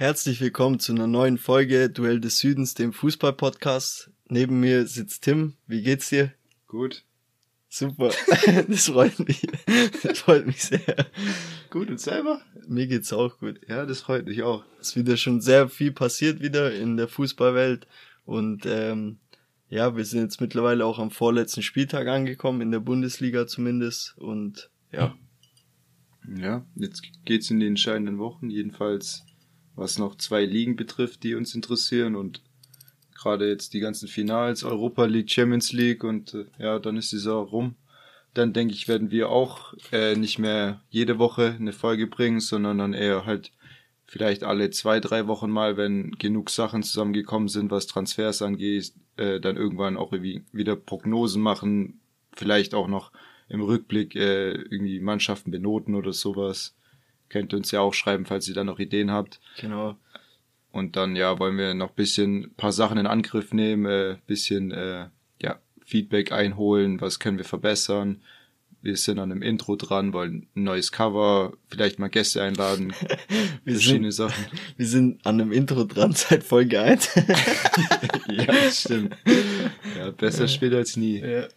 Herzlich willkommen zu einer neuen Folge Duell des Südens, dem Fußball-Podcast. Neben mir sitzt Tim. Wie geht's dir? Gut. Super. Das freut mich. Das freut mich sehr. Gut, und selber? Mir geht's auch gut. Ja, das freut mich auch. Es ist wieder schon sehr viel passiert wieder in der Fußballwelt. Und ähm, ja, wir sind jetzt mittlerweile auch am vorletzten Spieltag angekommen, in der Bundesliga zumindest. Und ja. Ja, jetzt geht's in die entscheidenden Wochen, jedenfalls was noch zwei Ligen betrifft, die uns interessieren und gerade jetzt die ganzen Finals, Europa League, Champions League und äh, ja, dann ist die Saison rum. Dann denke ich, werden wir auch äh, nicht mehr jede Woche eine Folge bringen, sondern dann eher halt vielleicht alle zwei, drei Wochen mal, wenn genug Sachen zusammengekommen sind, was Transfers angeht, äh, dann irgendwann auch irgendwie wieder Prognosen machen, vielleicht auch noch im Rückblick äh, irgendwie Mannschaften benoten oder sowas. Könnt ihr uns ja auch schreiben, falls ihr da noch Ideen habt. Genau. Und dann, ja, wollen wir noch bisschen paar Sachen in Angriff nehmen, äh, bisschen, äh, ja, Feedback einholen, was können wir verbessern. Wir sind an einem Intro dran, wollen ein neues Cover, vielleicht mal Gäste einladen, Wir verschiedene sind, Sachen. wir sind an einem Intro dran seit Folge 1. ja, stimmt. Ja, besser spät als nie. ja.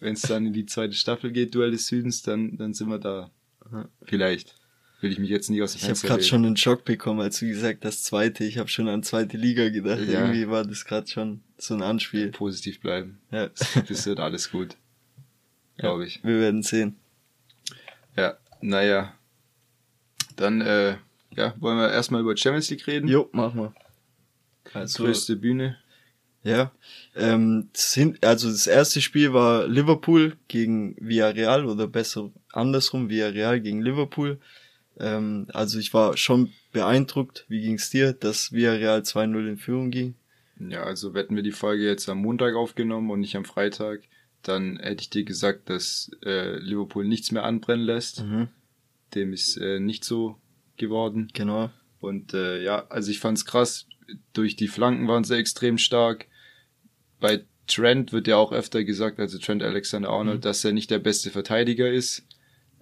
Wenn es dann in die zweite Staffel geht, Duell des Südens, dann, dann sind wir da. Vielleicht. Will ich mich jetzt nicht aus dem Ich habe gerade schon einen Schock bekommen, als du gesagt hast, zweite. Ich habe schon an zweite Liga gedacht. Ja. Irgendwie war das gerade schon so ein Anspiel. positiv bleiben. Ja. Das wird alles gut. Glaube ich. Wir werden sehen. Ja, naja. Dann, äh, ja, wollen wir erstmal über Champions League reden? Jo, mach mal. Also, Größte Bühne. ja. Ähm, hin- also das erste Spiel war Liverpool gegen Villarreal oder besser andersrum, Villarreal gegen Liverpool. Ähm, also ich war schon beeindruckt, wie ging's dir, dass Villarreal 2-0 in Führung ging? Ja, also hätten wir die Folge jetzt am Montag aufgenommen und nicht am Freitag, dann hätte ich dir gesagt, dass äh, Liverpool nichts mehr anbrennen lässt. Mhm. Dem ist äh, nicht so geworden. Genau. Und äh, ja, also ich fand's krass. Durch die Flanken waren sie extrem stark. Bei Trent wird ja auch öfter gesagt, also Trent Alexander Arnold, dass er nicht der beste Verteidiger ist.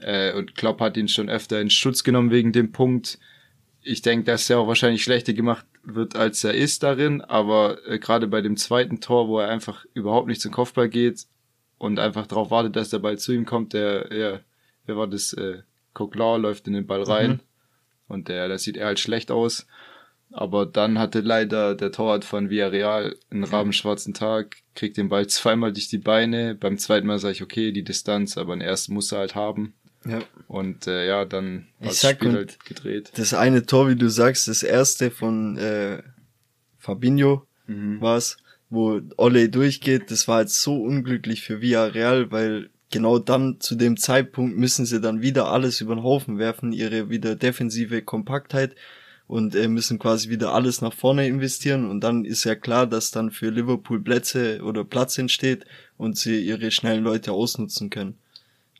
Äh, und Klopp hat ihn schon öfter in Schutz genommen wegen dem Punkt. Ich denke, dass er auch wahrscheinlich schlechter gemacht wird, als er ist darin. Aber äh, gerade bei dem zweiten Tor, wo er einfach überhaupt nicht zum Kopfball geht und einfach darauf wartet, dass der Ball zu ihm kommt, der, ja, wer war das? Äh, Coquelin läuft in den Ball rein. Mhm. Und der, da sieht er halt schlecht aus. Aber dann hatte leider der Torwart von Villarreal einen rabenschwarzen Tag, kriegt den Ball zweimal durch die Beine. Beim zweiten Mal sage ich, okay, die Distanz, aber den ersten muss er halt haben. Ja. Und äh, ja, dann Ich war das sag, Spiel halt gedreht. Das eine Tor, wie du sagst, das erste von äh, Fabinho Mhm. war's, wo Ole durchgeht, das war halt so unglücklich für Villarreal, weil genau dann zu dem Zeitpunkt müssen sie dann wieder alles über den Haufen werfen, ihre wieder defensive Kompaktheit und äh, müssen quasi wieder alles nach vorne investieren und dann ist ja klar, dass dann für Liverpool Plätze oder Platz entsteht und sie ihre schnellen Leute ausnutzen können.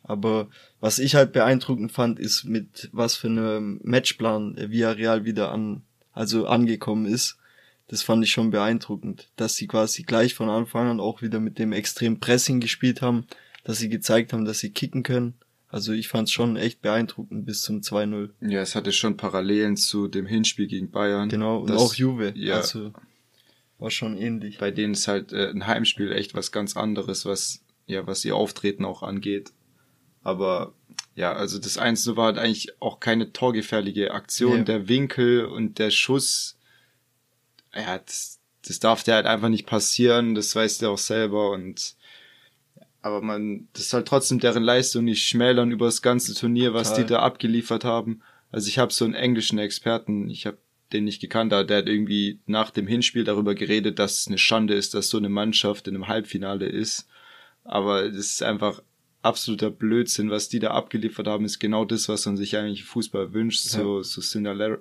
Aber was ich halt beeindruckend fand, ist mit was für einem Matchplan Villarreal wieder an, also angekommen ist. Das fand ich schon beeindruckend, dass sie quasi gleich von Anfang an auch wieder mit dem extrem Pressing gespielt haben, dass sie gezeigt haben, dass sie kicken können. Also ich fand es schon echt beeindruckend bis zum 2-0. Ja, es hatte schon Parallelen zu dem Hinspiel gegen Bayern. Genau, und Das- auch Juve. ja. Also war schon ähnlich. Bei denen ist halt äh, ein Heimspiel echt was ganz anderes, was, ja, was ihr Auftreten auch angeht. Aber ja, also das Einzige war halt eigentlich auch keine torgefährliche Aktion. Nee. Der Winkel und der Schuss, ja, das, das darf dir halt einfach nicht passieren, das weißt du auch selber und aber man, das halt trotzdem deren Leistung nicht schmälern über das ganze Turnier, was Total. die da abgeliefert haben. Also ich habe so einen englischen Experten, ich habe den nicht gekannt, aber der hat irgendwie nach dem Hinspiel darüber geredet, dass es eine Schande ist, dass so eine Mannschaft in einem Halbfinale ist. Aber das ist einfach absoluter Blödsinn, was die da abgeliefert haben, ist genau das, was man sich eigentlich im Fußball wünscht, so, so Cinderella,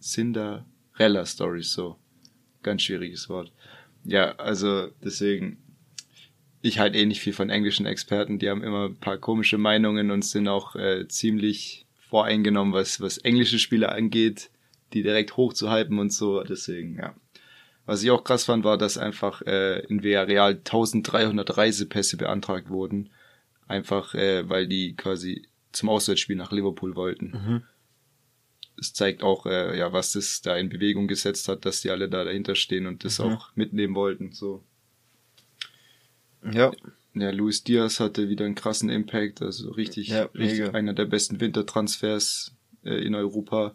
Cinderella Stories, so. Ganz schwieriges Wort. Ja, also deswegen, ich halt eh nicht viel von englischen Experten, die haben immer ein paar komische Meinungen und sind auch äh, ziemlich voreingenommen, was, was englische Spiele angeht, die direkt hochzuhypen und so, deswegen, ja. Was ich auch krass fand, war, dass einfach äh, in Villarreal 1300 Reisepässe beantragt wurden, einfach äh, weil die quasi zum Auswärtsspiel nach Liverpool wollten. Mhm. es zeigt auch, äh, ja, was das da in Bewegung gesetzt hat, dass die alle da dahinter stehen und das Mhm. auch mitnehmen wollten. So. Ja, Ja, Luis Diaz hatte wieder einen krassen Impact, also richtig, Ja, richtig einer der besten Wintertransfers äh, in Europa.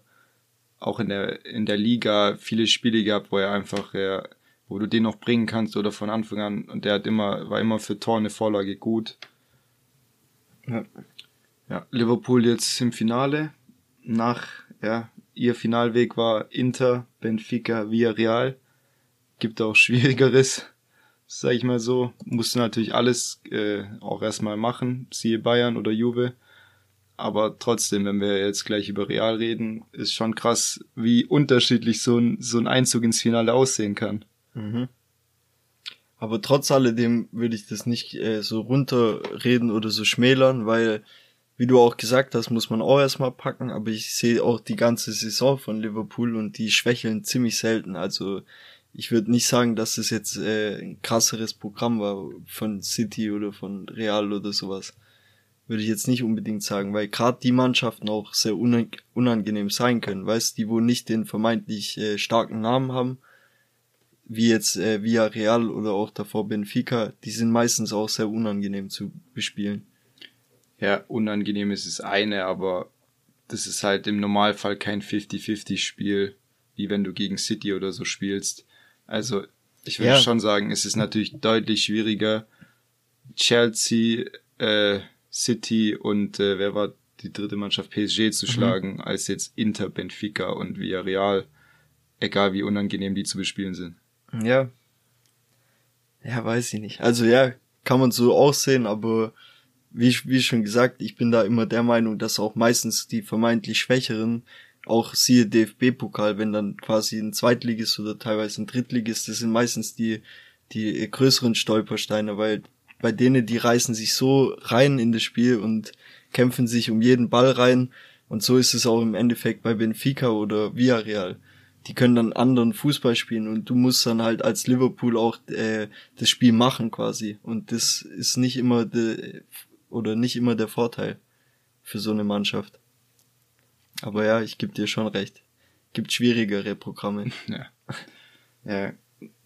Auch in der, in der Liga viele Spiele gehabt, wo er einfach, äh, wo du den noch bringen kannst oder von Anfang an und der hat immer, war immer für Tor eine Vorlage gut. Ja. Ja, Liverpool jetzt im Finale. Nach, ja, ihr Finalweg war Inter, Benfica, Villarreal. Gibt auch Schwierigeres, sag ich mal so. Musste natürlich alles äh, auch erstmal machen, siehe Bayern oder Juve. Aber trotzdem, wenn wir jetzt gleich über Real reden, ist schon krass, wie unterschiedlich so ein, so ein Einzug ins Finale aussehen kann. Mhm. Aber trotz alledem würde ich das nicht äh, so runterreden oder so schmälern, weil, wie du auch gesagt hast, muss man auch erstmal packen, aber ich sehe auch die ganze Saison von Liverpool und die schwächeln ziemlich selten. Also ich würde nicht sagen, dass es jetzt äh, ein krasseres Programm war von City oder von Real oder sowas. Würde ich jetzt nicht unbedingt sagen, weil gerade die Mannschaften auch sehr unang- unangenehm sein können, weißt, die wo nicht den vermeintlich äh, starken Namen haben, wie jetzt äh, Villarreal oder auch davor Benfica, die sind meistens auch sehr unangenehm zu bespielen. Ja, unangenehm ist es eine, aber das ist halt im Normalfall kein 50-50-Spiel, wie wenn du gegen City oder so spielst. Also, ich würde Ja. schon sagen, es ist natürlich deutlich schwieriger, Chelsea, äh, City und äh, wer war die dritte Mannschaft PSG zu schlagen, als jetzt Inter, Benfica und Villarreal, egal wie unangenehm die zu bespielen sind. Ja. Ja, weiß ich nicht. Also ja, kann man so aussehen, aber wie, wie schon gesagt, ich bin da immer der Meinung, dass auch meistens die vermeintlich Schwächeren, auch siehe DFB-Pokal, wenn dann quasi ein Zweitligist oder teilweise ein Drittligist, das sind meistens die, die größeren Stolpersteine, weil bei denen, die reißen sich so rein in das Spiel und kämpfen sich um jeden Ball rein. Und so ist es auch im Endeffekt bei Benfica oder Villarreal die können dann anderen Fußball spielen und du musst dann halt als Liverpool auch äh, das Spiel machen quasi und das ist nicht immer de, oder nicht immer der Vorteil für so eine Mannschaft. Aber ja, ich gebe dir schon recht. Gibt schwierigere Programme. Ja. ja.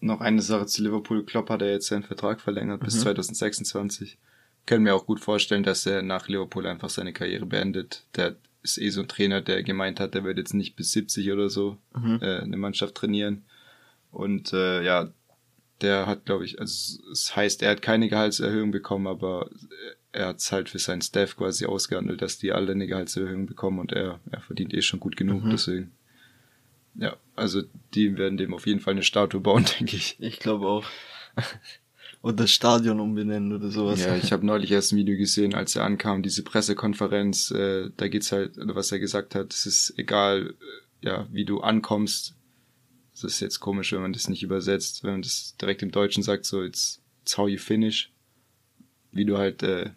Noch eine Sache zu Liverpool. Klopp hat er jetzt seinen Vertrag verlängert bis 2026. Können mir auch gut vorstellen, dass er nach Liverpool einfach seine Karriere beendet. Der ist eh so ein Trainer, der gemeint hat, der wird jetzt nicht bis 70 oder so äh, eine Mannschaft trainieren. Und äh, ja, der hat, glaube ich, also es heißt, er hat keine Gehaltserhöhung bekommen, aber er hat es halt für seinen Staff quasi ausgehandelt, dass die alle eine Gehaltserhöhung bekommen und er, er verdient eh schon gut genug, deswegen. Ja, also die werden dem auf jeden Fall eine Statue bauen, denke ich. Ich glaube auch. Oder das Stadion umbenennen oder sowas. Ja, ich habe neulich erst ein Video gesehen, als er ankam, diese Pressekonferenz, äh, da geht's halt, was er gesagt hat, es ist egal, äh, ja, wie du ankommst. Das ist jetzt komisch, wenn man das nicht übersetzt, wenn man das direkt im Deutschen sagt, so it's, it's how you finish, wie du halt äh,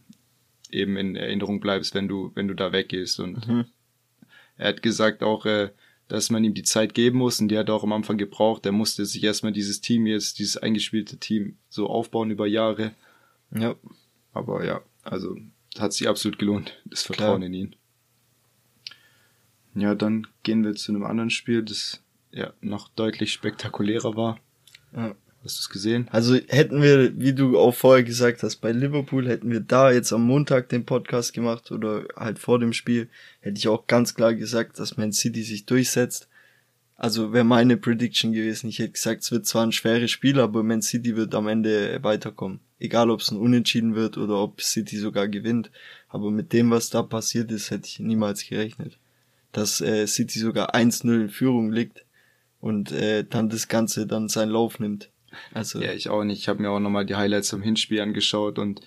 eben in Erinnerung bleibst, wenn du wenn du da weggehst und Mhm. er hat gesagt auch, äh, dass man ihm die Zeit geben muss und die hat er auch am Anfang gebraucht. Er musste sich erstmal dieses Team jetzt, dieses eingespielte Team so aufbauen über Jahre. ja. Aber ja, also hat sich absolut gelohnt, das Vertrauen Klar. in ihn. Ja, dann gehen wir zu einem anderen Spiel, das ja noch deutlich spektakulärer war. ja. Hast du es gesehen? Also hätten wir, wie du auch vorher gesagt hast, bei Liverpool hätten wir da jetzt am Montag den Podcast gemacht oder halt vor dem Spiel, hätte ich auch ganz klar gesagt, dass Man City sich durchsetzt. Also wäre meine Prediction gewesen. Ich hätte gesagt, es wird zwar ein schweres Spiel, aber Man City wird am Ende weiterkommen. Egal, ob es ein Unentschieden wird oder ob City sogar gewinnt. Aber mit dem, was da passiert ist, hätte ich niemals gerechnet. Dass äh, City sogar 1-0 in Führung liegt und äh, dann das Ganze dann seinen Lauf nimmt. Also Ja, ich auch nicht. Ich habe mir auch nochmal die Highlights vom Hinspiel angeschaut und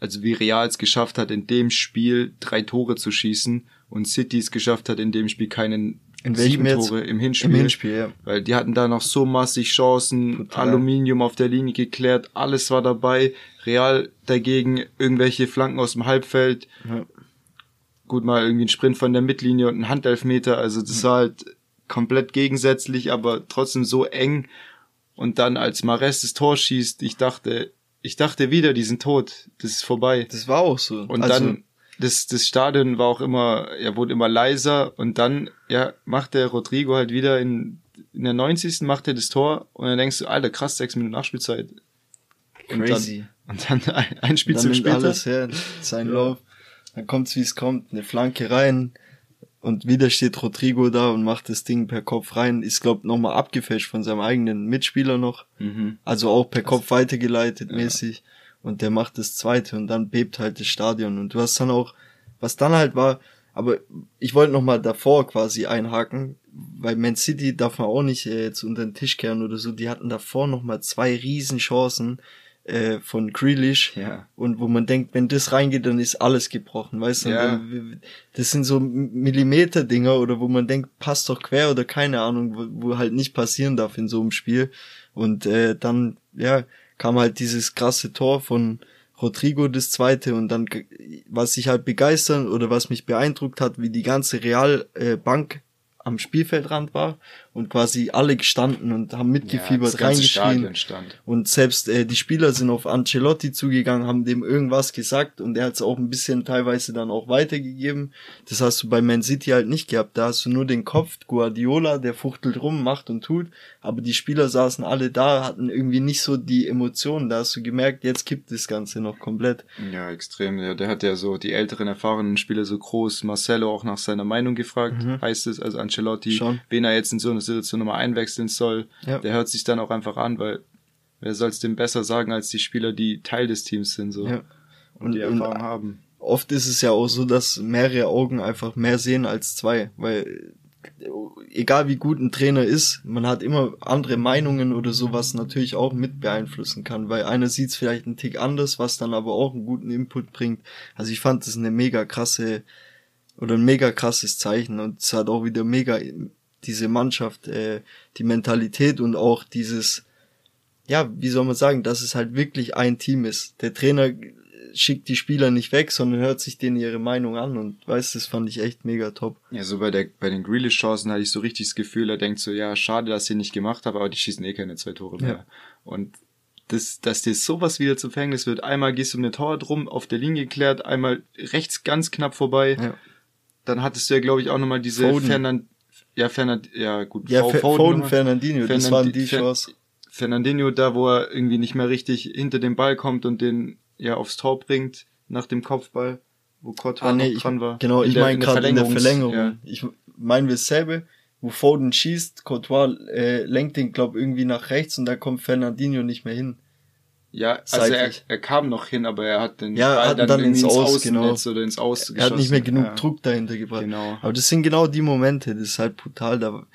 also wie Real es geschafft hat, in dem Spiel drei Tore zu schießen und City es geschafft hat, in dem Spiel keinen sieben jetzt? Tore im Hinspiel. Im Hinspiel, ja. Weil die hatten da noch so massig Chancen, Total. Aluminium auf der Linie geklärt, alles war dabei. Real dagegen irgendwelche Flanken aus dem Halbfeld, ja. gut mal irgendwie ein Sprint von der Mittellinie und ein Handelfmeter, also das war halt komplett gegensätzlich, aber trotzdem so eng. Und dann als Mares das Tor schießt, ich dachte, ich dachte wieder, die sind tot, das ist vorbei. Das war auch so. Und also, dann das, das Stadion war auch immer, ja, wurde immer leiser und dann, ja, macht der Rodrigo halt wieder in, in der 90. macht er das Tor und dann denkst du, Alter, krass, sechs Minuten Nachspielzeit. Crazy. Und dann, und dann ein, ein Spiel dann zum später. alles her, sein Ja. Lauf. Dann kommt's wie es kommt, eine Flanke rein und wieder steht Rodrigo da und macht das Ding per Kopf rein. Ist glaub nochmal abgefälscht von seinem eigenen Mitspieler noch, Mhm. also auch per Kopf weitergeleitet Ja. mäßig und der macht das zweite und dann bebt halt das Stadion und du hast dann auch, was dann halt war, aber ich wollte nochmal davor quasi einhaken, weil Man City darf man auch nicht äh, jetzt unter den Tisch kehren oder so, die hatten davor nochmal zwei riesen Chancen äh, von Grealish Ja. und wo man denkt, wenn das reingeht, dann ist alles gebrochen, weißt du? Ja. Dann- Das sind so Millimeter-Dinger oder wo man denkt, passt doch quer oder keine Ahnung, wo, wo halt nicht passieren darf in so einem Spiel. Und äh, dann, ja, kam halt dieses krasse Tor von Rodrigo das zweite und dann, was ich halt begeistern oder was mich beeindruckt hat, wie die ganze Real äh, Bank am Spielfeldrand war und quasi alle gestanden und haben mitgefiebert, ganze reingeschrien. Und selbst äh, die Spieler sind auf Ancelotti zugegangen, haben dem irgendwas gesagt und er hat es auch ein bisschen teilweise dann auch weitergegeben. Das hast du bei Man City halt nicht gehabt. Da hast du nur den Kopf, Guardiola, der fuchtelt rum, macht und tut. Aber die Spieler saßen alle da, hatten irgendwie nicht so die Emotionen. Da hast du gemerkt, jetzt kippt das Ganze noch komplett. Ja, extrem. Ja, der hat ja so die älteren, erfahrenen Spieler so groß. Marcelo auch nach seiner Meinung gefragt, heißt es, also Ancelotti, Schon. wen er jetzt in so eine Situation nochmal einwechseln soll. Ja. Der hört sich dann auch einfach an, weil wer soll es dem besser sagen als die Spieler, die Teil des Teams sind so Ja. und, die Und- Erfahrung haben. oft ist es ja auch so, dass mehrere Augen einfach mehr sehen als zwei, weil egal wie gut ein Trainer ist, man hat immer andere Meinungen oder so, was natürlich auch mit beeinflussen kann, weil einer sieht es vielleicht einen Tick anders, was dann aber auch einen guten Input bringt. Also ich fand das eine mega krasse oder ein mega krasses Zeichen und es hat auch wieder mega diese Mannschaft, äh, die Mentalität und auch dieses ja, wie soll man sagen, dass es halt wirklich ein Team ist. Der Trainer schickt die Spieler nicht weg, sondern hört sich denen ihre Meinung an und weißt, das fand ich echt mega top. Ja, so bei der bei den Grealish-Chancen hatte ich so richtig das Gefühl, er denkt so, ja, schade, dass ich ihn nicht gemacht habe, aber die schießen eh keine zwei Tore mehr. Ja. Und das, dass dir sowas wieder zum Verhängnis wird. Einmal gehst du um den Tor drum, auf der Linie geklärt, einmal rechts ganz knapp vorbei. Ja. Dann hattest du ja, glaube ich, auch nochmal diese Foden. Fernand, ja, Fernand, ja, gut, Ja, Fo- Foden, Foden nochmal. Fernandinho, das waren die Chance. Fernandinho da, wo er irgendwie nicht mehr richtig hinter den Ball kommt und den ja aufs Tor bringt nach dem Kopfball, wo Courtois Ah, nee, ich, dran war. genau, In ich meine gerade in der Verlängerung. Ja. Ich meine dasselbe, wo Foden schießt, Courtois äh, lenkt den, glaub irgendwie nach rechts und da kommt Fernandinho nicht mehr hin. Ja, also er, Seitlich. er kam noch hin, aber er hat den Ja, hat dann ins irgendwie Aus, genau. Oder ins Aus Er hat nicht mehr genug ja. Druck dahinter gebracht. Genau. Aber das sind genau die Momente, das ist halt brutal, da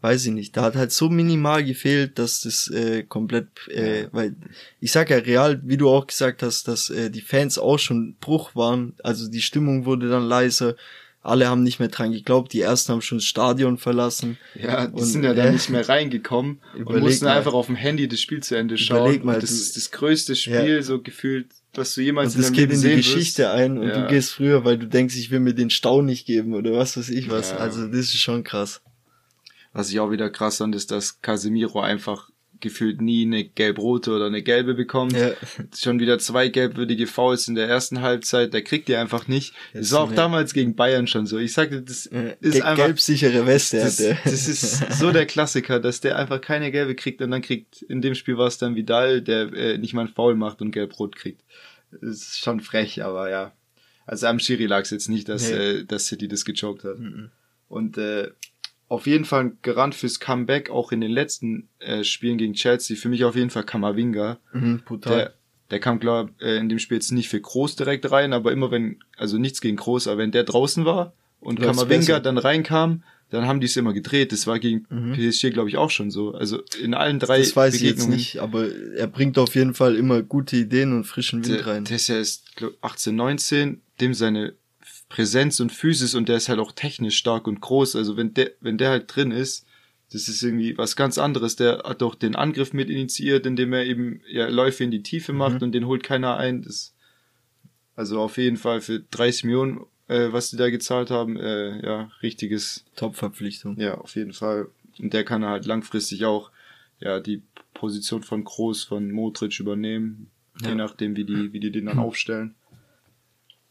weiß ich nicht. Da hat halt so minimal gefehlt, dass das äh, komplett, äh, weil ich sag ja real, wie du auch gesagt hast, dass äh, die Fans auch schon Bruch waren, also die Stimmung wurde dann leiser, alle haben nicht mehr dran geglaubt, die ersten haben schon das Stadion verlassen. Ja, die Und, sind ja dann äh, nicht mehr reingekommen und mussten mal. einfach auf dem Handy das Spiel zu Ende schauen. Überleg mal, das ist das größte Spiel, so gefühlt, was du jemals Und das in geht deinem in Leben die sehen Geschichte wirst. ein und Ja. du gehst früher, weil du denkst, ich will mir den Stau nicht geben oder was weiß ich was. Ja. Also das ist schon krass. Was ich auch wieder krass fand, ist, dass Casemiro einfach gefühlt nie eine gelb-rote oder eine gelbe bekommt. Ja. Schon wieder zwei gelbwürdige Fouls in der ersten Halbzeit, der kriegt die einfach nicht. Das Jetzt war auch damals gegen Bayern schon so. Ich sagte, das Äh, ist ge- einfach gelbsichere Weste das, der. das ist so der Klassiker, dass der einfach keine gelbe kriegt und dann kriegt, in dem Spiel war es dann Vidal, der äh, nicht mal einen Foul macht und gelb-rot kriegt. Das ist schon frech, aber ja. Also am Schiri lag es jetzt nicht, dass, Nee. äh, dass City das gechoked hat. Mhm. Und äh, auf jeden Fall ein Garant fürs Comeback, auch in den letzten äh, Spielen gegen Chelsea. Für mich auf jeden Fall Kamavinga. Mhm, brutal. Der, der kam, glaube äh, in dem Spiel jetzt nicht für Groß direkt rein, aber immer wenn, also nichts gegen Groß, aber wenn der draußen war und Läuft's Kamavinga besser. dann reinkam, dann haben die es immer gedreht. Das war gegen Mhm. PSG, glaube ich, auch schon so. Also in allen drei das weiß ich jetzt nicht, aber er bringt auf jeden Fall immer gute Ideen und frischen Wind Der, rein. der ist ja erst glaub, 18, 19, dem seine Präsenz und Physis und der ist halt auch technisch stark und groß. Also wenn der, wenn der halt drin ist, das ist irgendwie was ganz anderes. Der hat doch den Angriff mit initiiert, indem er eben ja, Läufe in die Tiefe macht Mhm. und den holt keiner ein. Das, also auf jeden Fall für 30 Millionen, äh, was die da gezahlt haben, äh, ja, richtiges Top-Verpflichtung. ja, auf jeden Fall. Und der kann halt langfristig auch ja die Position von Groß, von Modric übernehmen, Ja. je nachdem, wie die, wie die den dann aufstellen.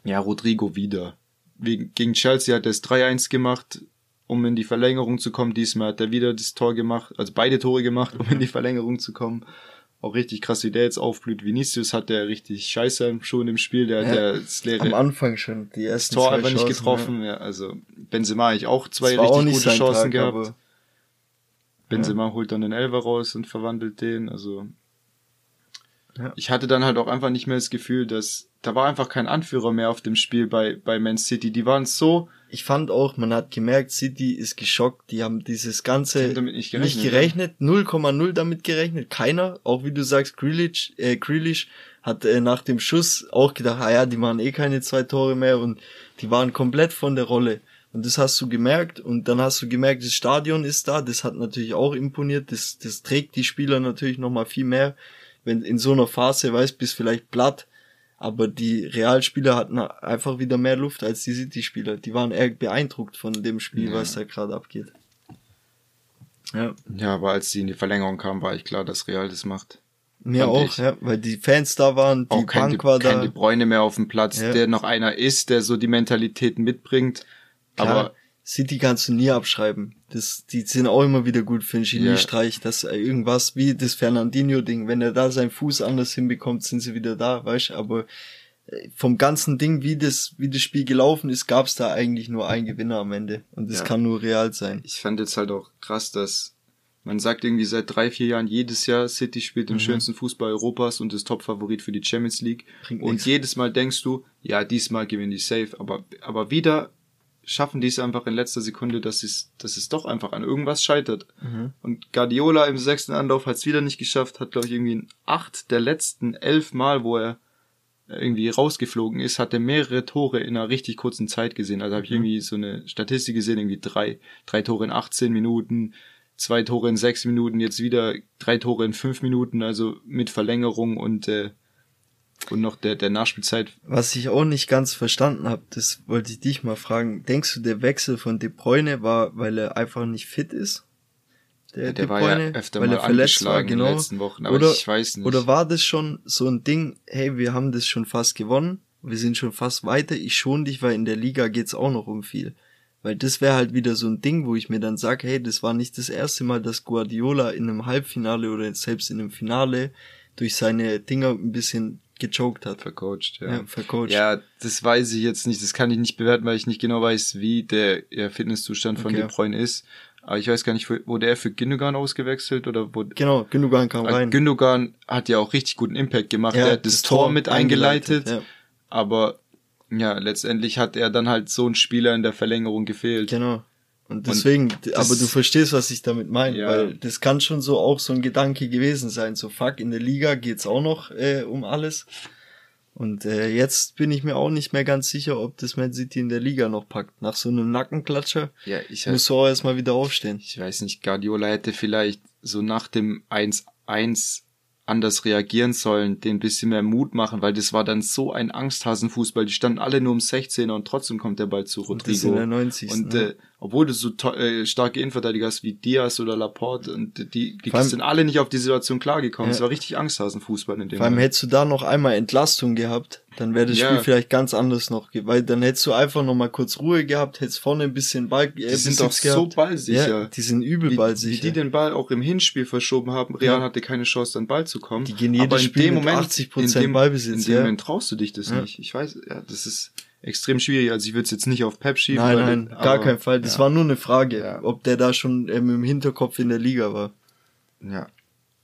Ja, Rodrigo wieder. Gegen Chelsea hat er es 3-1 gemacht, um in die Verlängerung zu kommen. Diesmal hat er wieder das Tor gemacht, also beide Tore gemacht, um in die Verlängerung zu kommen. Auch richtig krass, wie der jetzt aufblüht. Vinicius hat der richtig scheiße schon im Spiel, der Ja, hat ja das leere Am Anfang schon, die das ersten Tor zwei einfach nicht Chancen, getroffen. Ja. also Benzema eigentlich auch zwei Das auch richtig nicht gute Chancen Tag, gehabt. Benzema holt dann den Elfer raus und verwandelt den. Also Ja. ich hatte dann halt auch einfach nicht mehr das Gefühl, dass da war einfach kein Anführer mehr auf dem Spiel bei bei Man City. Die waren so Ich fand auch, man hat gemerkt, City ist geschockt. Die haben dieses ganze haben nicht gerechnet, nicht gerechnet 0,0 damit gerechnet. Keiner, auch wie du sagst, Grealish, äh, Grealish hat äh, nach dem Schuss auch gedacht, ah ja, die machen eh keine zwei Tore mehr und die waren komplett von der Rolle. Und das hast du gemerkt und dann hast du gemerkt, das Stadion ist da, das hat natürlich auch imponiert, das, das trägt die Spieler natürlich nochmal viel mehr, wenn in so einer Phase, weißt, bist vielleicht platt, aber die Realspieler hatten einfach wieder mehr Luft als die City-Spieler. Die waren eher beeindruckt von dem Spiel, Ja. was da gerade abgeht. Ja, ja, aber als sie in die Verlängerung kamen, war ich klar, dass Real das macht. mir auch, ich. ja, weil die Fans da waren, die Auch kein, Bank war kein da. De Bruyne mehr auf dem Platz, Ja. der noch einer ist, der so die Mentalität mitbringt. Klar, Aber City kannst du nie abschreiben. Das, die sind auch immer wieder gut für einen. Geniestreich, dass äh, irgendwas wie das Fernandinho-Ding, wenn er da seinen Fuß anders hinbekommt, sind sie wieder da, weißt aber äh, vom ganzen Ding, wie das, wie das Spiel gelaufen ist, gab's da eigentlich nur einen Gewinner am Ende. Und das Ja. kann nur real sein. ich fand jetzt halt auch krass, dass man sagt irgendwie seit drei, vier Jahren jedes Jahr, City spielt den Mhm. schönsten Fußball Europas und ist Top-Favorit für die Champions League. Bringt und nix. jedes Mal denkst du, ja, diesmal gewinnen die safe, aber, aber wieder schaffen die es einfach in letzter Sekunde, dass es, dass es doch einfach an irgendwas scheitert. Mhm. Und Guardiola im sechsten Anlauf hat es wieder nicht geschafft, hat glaube ich irgendwie in acht der letzten elf Mal, wo er irgendwie rausgeflogen ist, hat er mehrere Tore in einer richtig kurzen Zeit gesehen. Also habe ich Mhm. irgendwie so eine Statistik gesehen, irgendwie drei, drei Tore in 18 Minuten, zwei Tore in sechs Minuten, jetzt wieder drei Tore in fünf Minuten, also mit Verlängerung und äh, und noch der der Nachspielzeit. Was ich auch nicht ganz verstanden habe, das wollte ich dich mal fragen. Denkst du, der Wechsel von De Bruyne war, weil er einfach nicht fit ist? Der, De war Bruyne, ja öfter weil mal er verletzt war, angeschlagen in genau. den letzten Wochen, aber Oder- ich weiß nicht. Oder war das schon so ein Ding, hey, wir haben das schon fast gewonnen, wir sind schon fast weiter, ich schon dich, weil in der Liga geht's auch noch um viel. Weil das wäre halt wieder so ein Ding, wo ich mir dann sage, hey, das war nicht das erste Mal, dass Guardiola in einem Halbfinale oder selbst in einem Finale durch seine Dinger ein bisschen gechoked hat. vercoacht, Ja, vercoacht. Ja, das weiß ich jetzt nicht. Das kann ich nicht bewerten, weil ich nicht genau weiß, wie der ja, Fitnesszustand von Okay. De Bruyne ist. Aber ich weiß gar nicht, wo- wurde er für Gündogan ausgewechselt oder wo. Genau, Gündogan kam Weil rein. Gündogan hat ja auch richtig guten Impact gemacht. Ja, er hat das, Tor, mit eingeleitet, Ja, aber ja, letztendlich hat er dann halt so ein Spieler in der Verlängerung gefehlt. genau. Und deswegen, aber du verstehst, was ich damit meine, Ja. weil das kann schon so auch so ein Gedanke gewesen sein. So fuck, in der Liga geht's auch noch äh, um alles. Und äh, jetzt bin ich mir auch nicht mehr ganz sicher, ob das Man City in der Liga noch packt. Nach so einem Nackenklatscher Ja, ich, musst du auch erstmal wieder aufstehen. ich weiß nicht, Guardiola hätte vielleicht so nach dem 1-1 anders reagieren sollen, den ein bisschen mehr Mut machen, weil das war dann so ein Angsthasenfußball. Die standen alle nur um 16er und trotzdem kommt der Ball zu Und das Rodrigo. in der 90. Und ne? Obwohl du so äh, starke Innenverteidiger hast wie Diaz oder Laporte, und die, die allem- sind alle nicht auf die Situation klargekommen. Ja. Es war richtig Angsthasenfußball in dem Vor allem Moment. hättest du da noch einmal Entlastung gehabt, dann wäre das Ja. Spiel vielleicht ganz anders noch, weil dann hättest du einfach noch mal kurz Ruhe gehabt, hättest vorne ein bisschen Ball, äh, Die sind doch so ballsicher. Ja, die sind übel wie, wie ballsicher. die den Ball auch im Hinspiel verschoben haben. Real Ja. hatte keine Chance, an den Ball zu kommen. Die gehen jedes Aber in Spiel dem Moment, 80% in dem, Ballbesitz, in dem ja. Moment traust du dich das Ja. nicht. Ich weiß, ja, das ist extrem schwierig. Also ich würde es jetzt nicht auf Pep schieben. Nein, nein, gar aber- kein Fall. Das ja. war nur eine Frage, Ja. ob der da schon ähm, im Hinterkopf in der Liga war. Ja,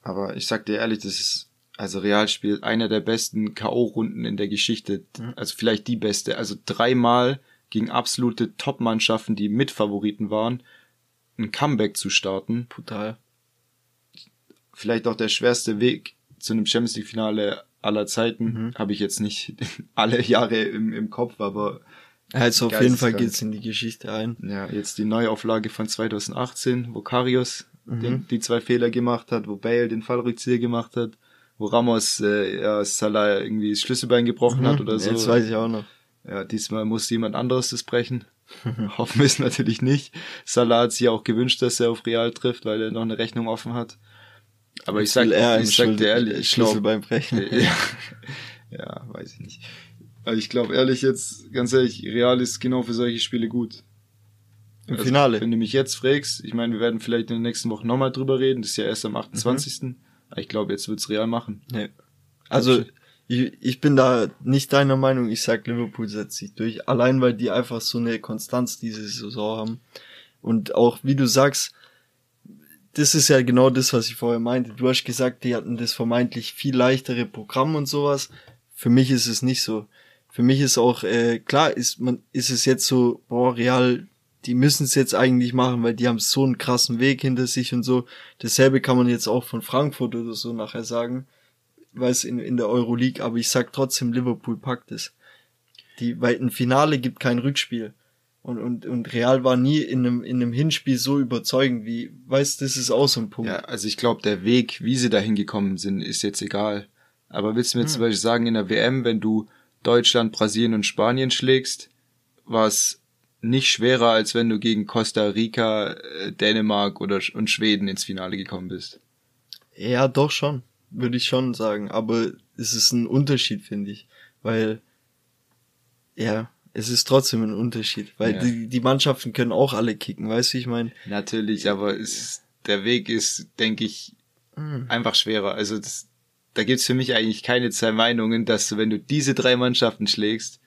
aber ich sag dir ehrlich, das ist, also Real spielt einer der besten K.O.-Runden in der Geschichte. Mhm. Also vielleicht die beste. Also dreimal gegen absolute Top-Mannschaften, die Mitfavoriten waren, ein Comeback zu starten. Brutal. Vielleicht auch der schwerste Weg zu einem Champions League-Finale aller Zeiten. Mhm. Habe ich jetzt nicht alle Jahre im, im Kopf, aber Also auf jeden Fall Geisteskrank. geht's in die Geschichte ein. ja, jetzt die Neuauflage von 2018, wo Karius Mhm. den, die zwei Fehler gemacht hat, wo Bale den Fallrückzieher gemacht hat, wo Ramos äh, ja, Salah irgendwie das Schlüsselbein gebrochen hat oder so. Jetzt weiß ich auch noch. Ja, diesmal muss jemand anderes das brechen. Hoffen wir es natürlich nicht. Salah hat sich auch gewünscht, dass er auf Real trifft, weil er noch eine Rechnung offen hat. Aber ich sag, er ich sag dir ehrlich, ich Schlüssel glaub, beim Brechen. ja, ja, weiß ich nicht. Also ich glaube ehrlich jetzt, ganz ehrlich, Real ist genau für solche Spiele gut. Im also, Finale. Wenn du mich jetzt fragst, ich meine, wir werden vielleicht in den nächsten Wochen nochmal drüber reden, das ist ja erst am 28. Mhm. Ich glaube, jetzt wird's Real machen. Nee. Also, ich, ich bin da nicht deiner Meinung, ich sag Liverpool setzt sich durch. Allein weil die einfach so eine Konstanz diese Saison haben. Und auch, wie du sagst, das ist ja genau das, was ich vorher meinte. Du hast gesagt, die hatten das vermeintlich viel leichtere Programm und sowas. Für mich ist es nicht so. Für mich ist auch, äh, klar, ist man, ist es jetzt so, boah, Real, die müssen es jetzt eigentlich machen, weil die haben so einen krassen Weg hinter sich und so. Dasselbe kann man jetzt auch von Frankfurt oder so nachher sagen, weil es in, in der Euroleague, aber ich sag trotzdem, Liverpool packt es. Die, weil ein Finale gibt kein Rückspiel. Und, und, und Real war nie in einem, in einem Hinspiel so überzeugend wie, weißt, das ist auch so ein Punkt. Ja, also ich glaube, der Weg, wie sie da hingekommen sind, ist jetzt egal. Aber willst du mir hm. zum Beispiel sagen, in der WM, wenn du Deutschland, Brasilien und Spanien schlägst, war es nicht schwerer, als wenn du gegen Costa Rica, äh, Dänemark oder und Schweden ins Finale gekommen bist. Ja, doch schon, würde ich schon sagen. Aber es ist ein Unterschied, finde ich, weil ja, es ist trotzdem ein Unterschied, weil ja. die, die Mannschaften können auch alle kicken, weißt du, ich meine. Natürlich, aber es, der Weg ist, denke ich, mhm. einfach schwerer. Also das, da gibt's für mich eigentlich keine zwei Meinungen, dass du, wenn du diese drei Mannschaften schlägst,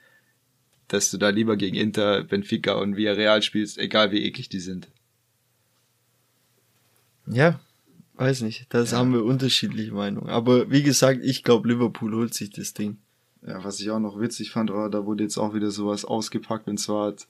dass du da lieber gegen Inter, Benfica und Villarreal spielst, egal wie eklig die sind. Ja, weiß nicht. Das ja. haben wir unterschiedliche Meinungen. Aber wie gesagt, ich glaube, Liverpool holt sich das Ding. Ja, was ich auch noch witzig fand, war, da wurde jetzt auch wieder sowas ausgepackt und zwar hat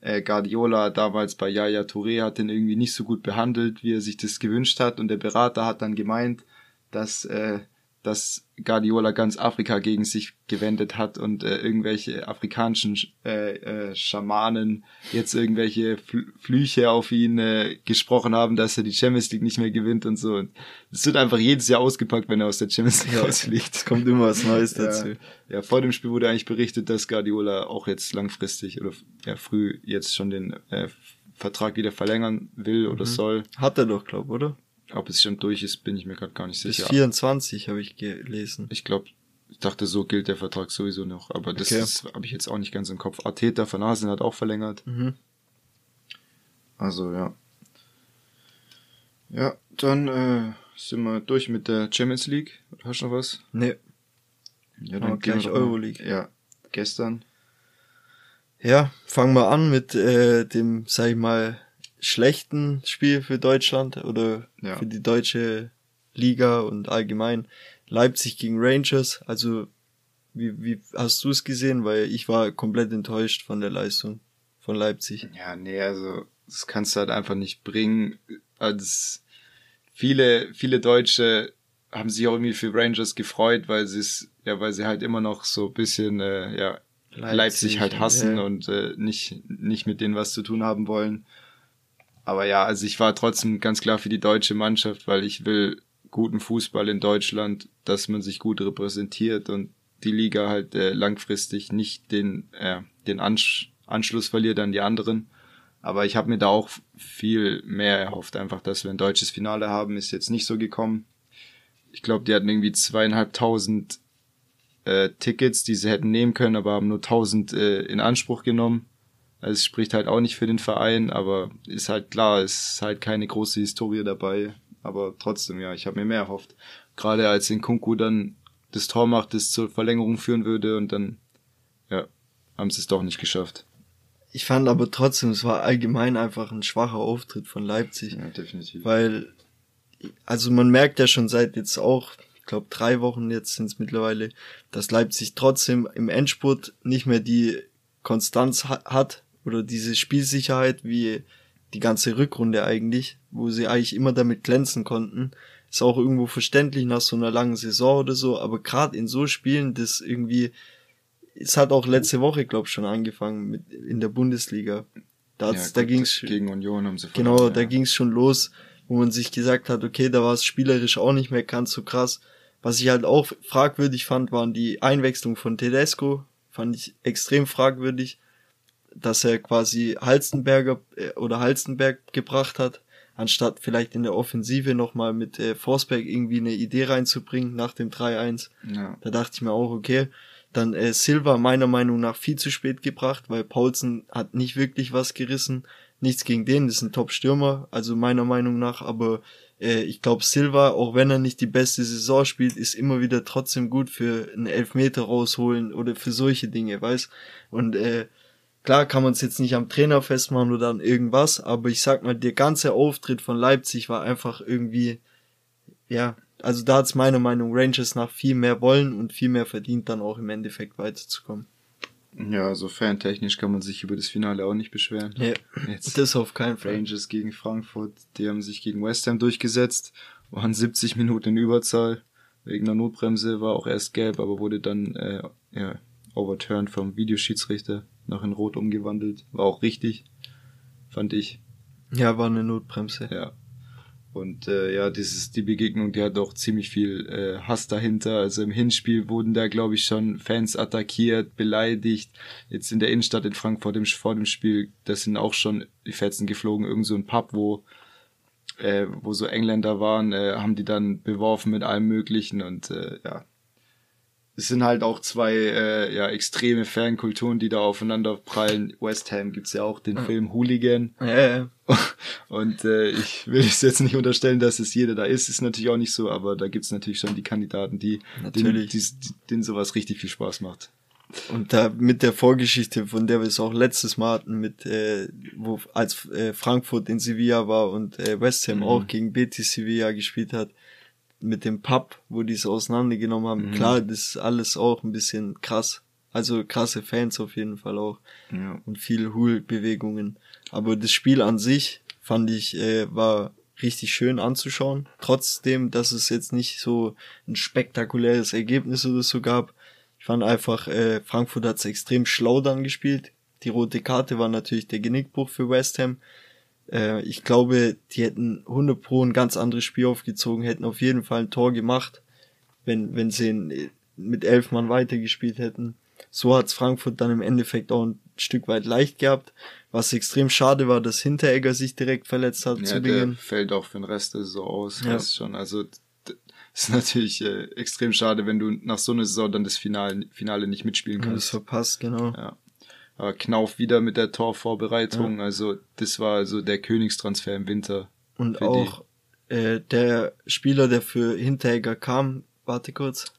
äh, Guardiola damals bei Yaya Touré hat den irgendwie nicht so gut behandelt, wie er sich das gewünscht hat und der Berater hat dann gemeint, dass äh, dass Guardiola ganz Afrika gegen sich gewendet hat und äh, irgendwelche afrikanischen äh, äh, Schamanen jetzt irgendwelche Fl Flüche auf ihn äh, gesprochen haben, dass er die Champions League nicht mehr gewinnt und so. Es wird einfach jedes Jahr ausgepackt, wenn er aus der Champions League rausfliegt. Es kommt immer was Neues dazu. Ja, ja, vor dem Spiel wurde eigentlich berichtet, dass Guardiola auch jetzt langfristig oder ja früh jetzt schon den äh, Vertrag wieder verlängern will oder mhm. soll. Hat er doch, glaub, oder? Ob es schon durch ist, bin ich mir gerade gar nicht sicher. Bis 24 habe ich gelesen. Ich glaube, ich dachte, so gilt der Vertrag sowieso noch, aber das okay. habe ich jetzt auch nicht ganz im Kopf. Arteta von Arsenal hat auch verlängert. Mhm. Also ja. Ja, dann äh, sind wir durch mit der Champions League. Hast du noch was? Nee. Ja, dann gleich Euroleague. Ja, gestern. Ja, fangen wir an mit äh, dem, sag ich mal, schlechten Spiel für Deutschland oder ja. für die deutsche Liga und allgemein. Leipzig gegen Rangers, also wie, wie hast du es gesehen? Weil ich war komplett enttäuscht von der Leistung von Leipzig. Ja, nee, also das kannst du halt einfach nicht bringen. Also, viele, viele Deutsche haben sich auch irgendwie für Rangers gefreut, weil sie es, ja, weil sie halt immer noch so bisschen, äh, ja, Leipzig, Leipzig halt hassen ja. und äh, nicht, nicht mit denen was zu tun haben wollen. Aber ja, also ich war trotzdem ganz klar für die deutsche Mannschaft, weil ich will guten Fußball in Deutschland, dass man sich gut repräsentiert und die Liga halt äh, langfristig nicht den, äh, den Ansch Anschluss verliert an die anderen. Aber ich habe mir da auch viel mehr erhofft, einfach, dass wir ein deutsches Finale haben, ist jetzt nicht so gekommen. Ich glaube, die hatten irgendwie zweieinhalbtausend äh, Tickets, die sie hätten nehmen können, aber haben nur tausend äh, in Anspruch genommen. Also es spricht halt auch nicht für den Verein, aber ist halt klar, es ist halt keine große Historie dabei. Aber trotzdem, ja, ich habe mir mehr erhofft. Gerade als den Kunku dann das Tor macht, das zur Verlängerung führen würde und dann, ja, haben sie es doch nicht geschafft. Ich fand aber trotzdem, es war allgemein einfach ein schwacher Auftritt von Leipzig. Ja, definitiv. Weil, also man merkt ja schon seit jetzt auch, ich glaube drei Wochen jetzt sind es mittlerweile, dass Leipzig trotzdem im Endspurt nicht mehr die Konstanz hat, oder diese Spielsicherheit wie die ganze Rückrunde eigentlich, wo sie eigentlich immer damit glänzen konnten. Ist auch irgendwo verständlich nach so einer langen Saison oder so, aber gerade in so Spielen, das irgendwie, es hat auch letzte Woche, glaube ich, schon angefangen mit in der Bundesliga. Da, ja, da ging's gegen Union haben sie verloren, Genau, ja. da ging's schon los, wo man sich gesagt hat, okay, da war es spielerisch auch nicht mehr ganz so krass. Was ich halt auch fragwürdig fand, waren die Einwechslung von Tedesco, fand ich extrem fragwürdig dass er quasi Halstenberger äh, oder Halstenberg gebracht hat, anstatt vielleicht in der Offensive nochmal mit äh, Forsberg irgendwie eine Idee reinzubringen nach dem 3-1. Ja. Da dachte ich mir auch, okay, Dann äh, Silva meiner Meinung nach viel zu spät gebracht, weil Paulsen hat nicht wirklich was gerissen. Nichts gegen den, das ist ein Top-Stürmer, also meiner Meinung nach, aber äh, ich glaube Silva, auch wenn er nicht die beste Saison spielt, ist immer wieder trotzdem gut für einen Elfmeter rausholen oder für solche Dinge, weißt? Und äh, klar kann man es jetzt nicht am Trainer festmachen oder an irgendwas, aber ich sag mal, der ganze Auftritt von Leipzig war einfach irgendwie, ja, also da hat's meiner Meinung Rangers nach viel mehr wollen und viel mehr verdient, dann auch im Endeffekt weiterzukommen. Ja, so fantechnisch kann man sich über das Finale auch nicht beschweren. Ja, Jetzt das auf keinen Fall. Rangers gegen Frankfurt, die haben sich gegen West Ham durchgesetzt, waren 70 Minuten in Überzahl. Wegen der Notbremse war auch erst gelb, aber wurde dann äh, ja, overturned vom Videoschiedsrichter noch in Rot umgewandelt. War auch richtig, fand ich. Ja, war eine Notbremse. Ja. Und äh, ja, dieses die Begegnung, die hat auch ziemlich viel äh, Hass dahinter. Also im Hinspiel wurden da, glaube ich, schon Fans attackiert, beleidigt. Jetzt in der Innenstadt in Frankfurt im, vor dem Spiel, da sind auch schon die Fetzen geflogen. Irgend so ein Pub, wo äh, wo so Engländer waren, äh, haben die dann beworfen mit allem Möglichen und äh, ja, es sind halt auch zwei äh, ja, extreme Fankulturen, die da aufeinander prallen. West Ham gibt's ja auch den Film Hooligan. Ja, ja. Und äh, ich will es jetzt nicht unterstellen, dass es jeder da ist, ist natürlich auch nicht so, aber da gibt's natürlich schon die Kandidaten, die natürlich. Denen, die, denen sowas richtig viel Spaß macht. Und da mit der Vorgeschichte, von der wir es auch letztes Mal hatten, mit äh, wo als äh, Frankfurt in Sevilla war und äh, West Ham mhm. auch gegen Betis Sevilla gespielt hat, mit dem Pub, wo die es auseinandergenommen haben. Mhm. Klar, das ist alles auch ein bisschen krass. Also krasse Fans auf jeden Fall auch. Ja. Und viele Hul-Bewegungen. Aber das Spiel an sich fand ich, äh, war richtig schön anzuschauen. Trotzdem, dass es jetzt nicht so ein spektakuläres Ergebnis oder so gab. Ich fand einfach, äh, Frankfurt hat es extrem schlau dann gespielt. Die rote Karte war natürlich der Genickbruch für West Ham. Äh, ich glaube, die hätten 100 pro ein ganz anderes Spiel aufgezogen, hätten auf jeden Fall ein Tor gemacht, wenn, wenn sie in, mit elf Mann weitergespielt hätten. So hat's Frankfurt dann im Endeffekt auch ein Stück weit leicht gehabt. Was extrem schade war, dass Hinteregger sich direkt verletzt hat ja, zu Beginn. Der fällt auch für den Rest der Saison aus. Ja. schon. Also ist natürlich äh, extrem schade, wenn du nach so einer Saison dann das Finale, Finale nicht mitspielen kannst. Das verpasst, genau. Ja. Aber Knauf wieder mit der Torvorbereitung. Ja. Also das war also der Königstransfer im Winter. Und auch äh, der Spieler, der für Hinteregger kam, warte kurz.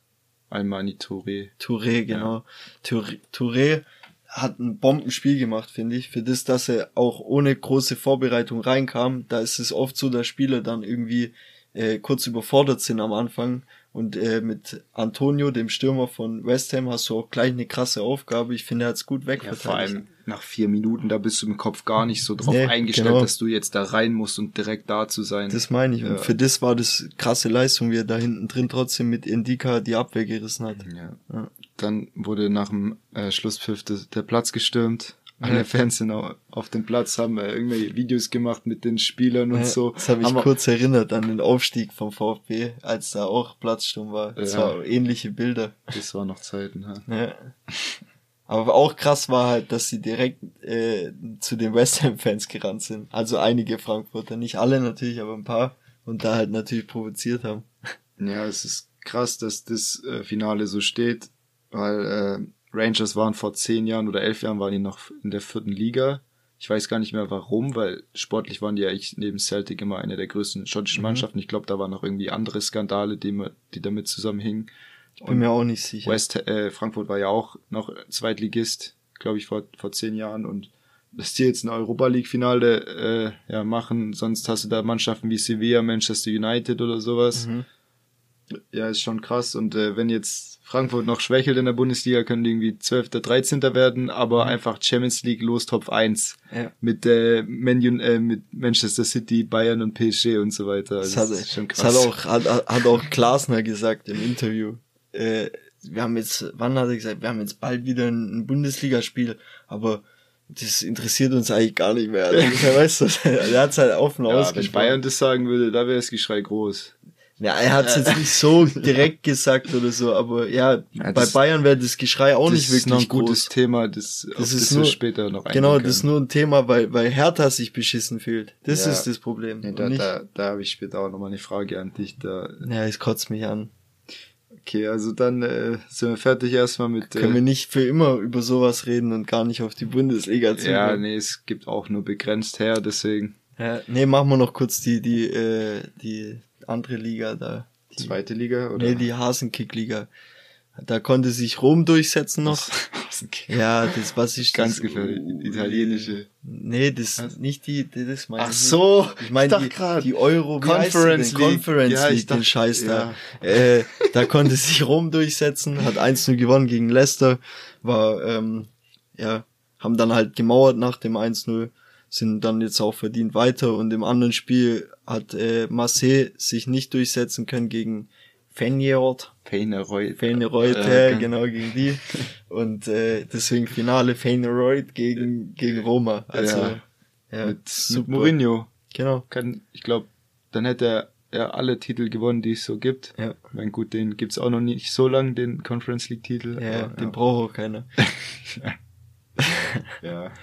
Almani Touré. Touré, genau. Ja. Touré hat ein Bombenspiel gemacht, finde ich. Für das, dass er auch ohne große Vorbereitung reinkam, da ist es oft so, dass Spieler dann irgendwie äh, kurz überfordert sind am Anfang und äh, mit Antonio, dem Stürmer von West Ham, hast du auch gleich eine krasse Aufgabe. Ich finde, er hat's gut wegverteidigt. Ja, vor allem nach vier Minuten, da bist du im Kopf gar nicht so drauf nee, eingestellt, genau. dass du jetzt da rein musst und direkt da zu sein. Das meine ich. Ja. Und für das war das krasse Leistung, wie er da hinten drin trotzdem mit Indika die Abwehr gerissen hat. Ja. ja. Dann wurde nach dem äh, Schlusspfiff der Platz gestürmt. Alle Fans sind auch auf dem Platz, haben äh, irgendwelche Videos gemacht mit den Spielern und ja, so. Das habe ich haben kurz erinnert an den Aufstieg vom VfB, als da auch Platzsturm war. Das ja. war ähnliche Bilder. Das war noch Zeiten, ja. ja. Aber auch krass war halt, dass sie direkt äh, zu den West Ham-Fans gerannt sind. Also einige Frankfurter, nicht alle natürlich, aber ein paar. Und da halt natürlich provoziert haben. Ja, es ist krass, dass das äh, Finale so steht, weil äh, Rangers waren vor zehn Jahren oder elf Jahren waren die noch in der vierten Liga. Ich weiß gar nicht mehr warum, weil sportlich waren die ja eigentlich neben Celtic immer eine der größten schottischen mhm. Mannschaften. Ich glaube, da waren noch irgendwie andere Skandale, die, die damit zusammenhingen. Ich bin Und mir auch nicht sicher. West äh, Frankfurt war ja auch noch Zweitligist, glaube ich, vor, vor zehn Jahren. Und dass die jetzt ein Europa League Finale äh, ja, machen, sonst hast du da Mannschaften wie Sevilla, Manchester United oder sowas. Mhm. Ja, ist schon krass. Und äh, wenn jetzt Frankfurt noch schwächelt in der Bundesliga, können die irgendwie 12., 13. werden, aber mhm. einfach Champions League los Top 1. Ja. Mit, äh, Man äh, mit Manchester City, Bayern und PSG und so weiter. Das, das hat, schon krass. Das hat auch, hat, hat auch Glasner gesagt im Interview. Äh, wir haben jetzt, wann hat er gesagt, wir haben jetzt bald wieder ein Bundesligaspiel, aber das interessiert uns eigentlich gar nicht mehr. Also, weißt du, er hat es halt offen ja, ausgesprochen. Wenn Bayern das sagen würde, da wäre das Geschrei groß. Ja, er hat es jetzt nicht so direkt gesagt oder so, aber ja, ja bei Bayern wäre das Geschrei auch nicht wirklich noch ein groß. gutes Thema, das, das ist das nur, später noch Genau, das ist nur ein Thema, weil, weil Hertha sich beschissen fühlt. Das ja. ist das Problem. Ja, da, da, da habe ich später auch nochmal eine Frage an dich. Da, ja, es kotzt mich an. Okay, also dann äh, sind wir fertig erstmal mit. Können wir nicht für immer über sowas reden und gar nicht auf die Bundesliga zu Ja, nee, es gibt auch nur begrenzt her, deswegen. Ja, nee, machen wir noch kurz die, die, äh, die andere Liga da. Die, Zweite Liga, oder? Nee, die Hasenkick-Liga. Da konnte sich Rom durchsetzen noch. ja, das was ich ganz gefällig, italienische. Nee, das was? nicht die, das meine Ach so, ich meine die, die Euro Conference League, Conference ja, League, den Scheiß ja. da. Äh, da konnte sich Rom durchsetzen, hat 1-0 gewonnen gegen Leicester, war ähm, ja, haben dann halt gemauert nach dem 1-0, sind dann jetzt auch verdient weiter und im anderen Spiel hat äh, Marseille sich nicht durchsetzen können gegen Feyenoord. Feyenoord. Feyenoord, äh, genau gegen die. Und äh, deswegen Finale Feyenoord gegen, gegen Roma. Also, ja, ja mit, super. mit Mourinho. Genau. Kann, ich glaube, dann hätte er ja alle Titel gewonnen, die es so gibt. Ja. Ich meine, gut, den gibt's auch noch nicht so lang, den Conference League Titel. Ja, den ja. braucht auch keiner. ja.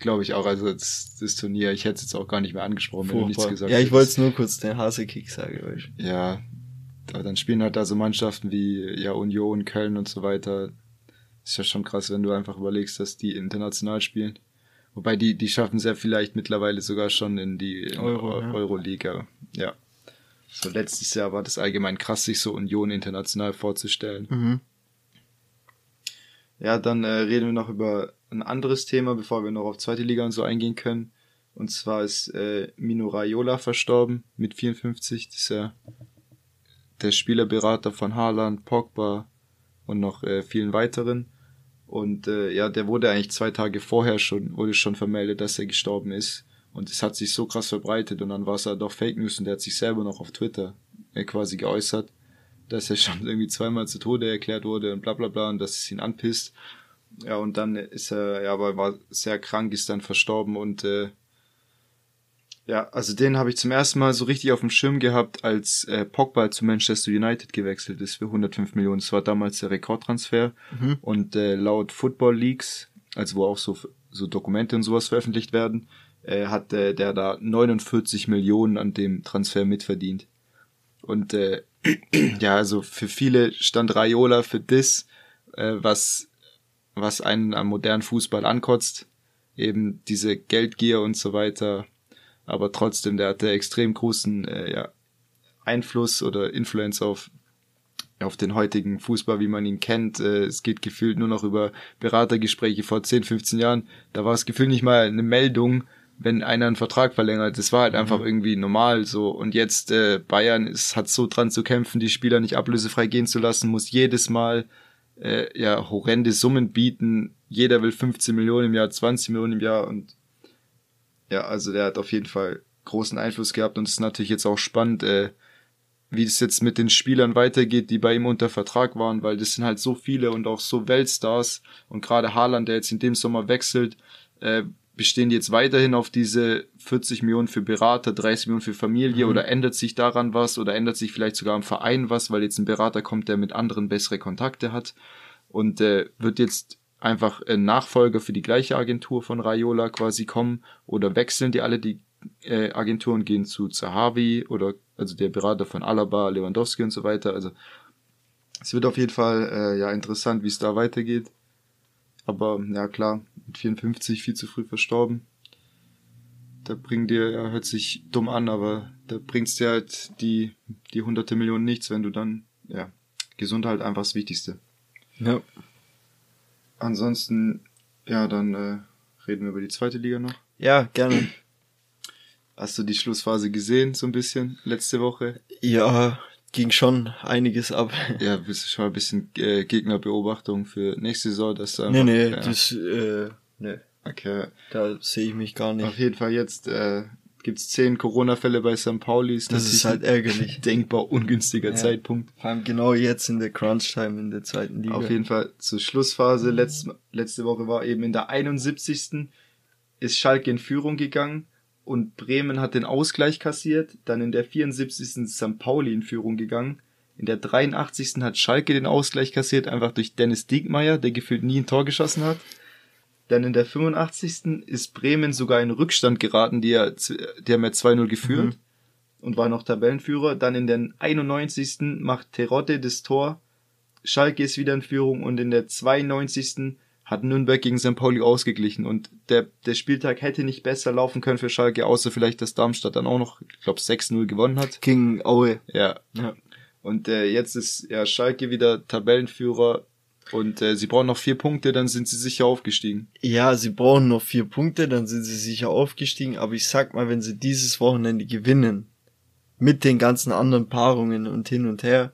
Glaube ich auch, also das, das, Turnier, ich hätte es jetzt auch gar nicht mehr angesprochen, Furchtbar. wenn du nichts gesagt Ja, ich wollte nur kurz den Hase-Kick sagen. Weißt. Ja, aber dann spielen halt da so Mannschaften wie ja Union, Köln und so weiter. Ist ja schon krass, wenn du einfach überlegst, dass die international spielen. Wobei die, die schaffen es ja vielleicht mittlerweile sogar schon in die in Euro, ja. Euroliga. Ja. So letztes Jahr war das allgemein krass, sich so Union international vorzustellen. Mhm. Ja, dann äh, reden wir noch über ein anderes Thema, bevor wir noch auf zweite Liga und so eingehen können. Und zwar ist äh, Mino Raiola verstorben mit 54. Das ist ja der Spielerberater von Haaland, Pogba und noch äh, vielen weiteren. Und äh, ja, der wurde eigentlich zwei Tage vorher schon, wurde schon vermeldet, dass er gestorben ist. Und es hat sich so krass verbreitet und dann war es halt doch Fake News und der hat sich selber noch auf Twitter äh, quasi geäußert, dass er schon irgendwie zweimal zu Tode erklärt wurde und bla bla bla und dass es ihn anpisst. Ja, und dann ist er, ja, aber war sehr krank, ist dann verstorben und äh, ja, also den habe ich zum ersten Mal so richtig auf dem Schirm gehabt, als äh, Pogba zu Manchester United gewechselt ist für 105 Millionen. Das war damals der Rekordtransfer. Mhm. Und äh, laut Football Leaks, also wo auch so, so Dokumente und sowas veröffentlicht werden, äh, hat äh, der da 49 Millionen an dem Transfer mitverdient. Und äh, ja, also für viele stand Raiola für das, äh, was, was einen am modernen Fußball ankotzt. Eben diese Geldgier und so weiter aber trotzdem, der hatte extrem großen äh, ja, Einfluss oder Influence auf auf den heutigen Fußball, wie man ihn kennt. Äh, es geht gefühlt nur noch über Beratergespräche vor 10, 15 Jahren. Da war es gefühlt nicht mal eine Meldung, wenn einer einen Vertrag verlängert. Das war halt einfach mhm. irgendwie normal so. Und jetzt äh, Bayern ist, hat so dran zu kämpfen, die Spieler nicht ablösefrei gehen zu lassen, muss jedes Mal äh, ja horrende Summen bieten. Jeder will 15 Millionen im Jahr, 20 Millionen im Jahr und ja, also der hat auf jeden Fall großen Einfluss gehabt und es ist natürlich jetzt auch spannend, äh, wie es jetzt mit den Spielern weitergeht, die bei ihm unter Vertrag waren, weil das sind halt so viele und auch so Weltstars und gerade Haaland, der jetzt in dem Sommer wechselt, äh, bestehen die jetzt weiterhin auf diese 40 Millionen für Berater, 30 Millionen für Familie mhm. oder ändert sich daran was oder ändert sich vielleicht sogar im Verein was, weil jetzt ein Berater kommt, der mit anderen bessere Kontakte hat und äh, wird jetzt einfach ein Nachfolger für die gleiche Agentur von Raiola quasi kommen oder wechseln die alle die äh, Agenturen, gehen zu Zahavi oder also der Berater von Alaba, Lewandowski und so weiter. Also es wird auf jeden Fall äh, ja interessant, wie es da weitergeht. Aber ja klar, mit 54 viel zu früh verstorben. Da bringt dir, ja, hört sich dumm an, aber da bringt's dir halt die, die hunderte Millionen nichts, wenn du dann, ja, Gesundheit einfach das Wichtigste. Ja. Ansonsten, ja, dann äh, reden wir über die zweite Liga noch. Ja, gerne. Hast du die Schlussphase gesehen, so ein bisschen, letzte Woche? Ja, ging schon einiges ab. Ja, bist du schon ein bisschen äh, Gegnerbeobachtung für nächste Saison, dass da Nee, nee, ja. das, äh, nee. Okay. Da sehe ich mich gar nicht. Auf jeden Fall jetzt äh, gibt's zehn Corona-Fälle bei St. Paulis. Das, das ist halt ärgerlich. Denkbar ungünstiger ja, Zeitpunkt. Vor allem genau jetzt in der Crunch-Time in der zweiten Liga. Auf jeden Fall zur Schlussphase. Letzte, letzte Woche war eben in der 71. ist Schalke in Führung gegangen und Bremen hat den Ausgleich kassiert. Dann in der 74. ist St. Pauli in Führung gegangen. In der 83. hat Schalke den Ausgleich kassiert, einfach durch Dennis Diekmeyer, der gefühlt nie ein Tor geschossen hat. Dann in der 85. ist Bremen sogar in Rückstand geraten, die, die haben ja 2-0 geführt. Mhm. und war noch Tabellenführer. Dann in der 91. macht Terodde das Tor. Schalke ist wieder in Führung und in der 92. hat Nürnberg gegen St. Pauli ausgeglichen und der, der Spieltag hätte nicht besser laufen können für Schalke, außer vielleicht, dass Darmstadt dann auch noch, ich glaube, 6-0 gewonnen hat. Gegen Aue. Ja. Ja. Und äh, jetzt ist ja Schalke wieder Tabellenführer und äh, sie brauchen noch vier Punkte, dann sind sie sicher aufgestiegen. Ja, sie brauchen noch vier Punkte, dann sind sie sicher aufgestiegen. Aber ich sag mal, wenn sie dieses Wochenende gewinnen, mit den ganzen anderen Paarungen und hin und her,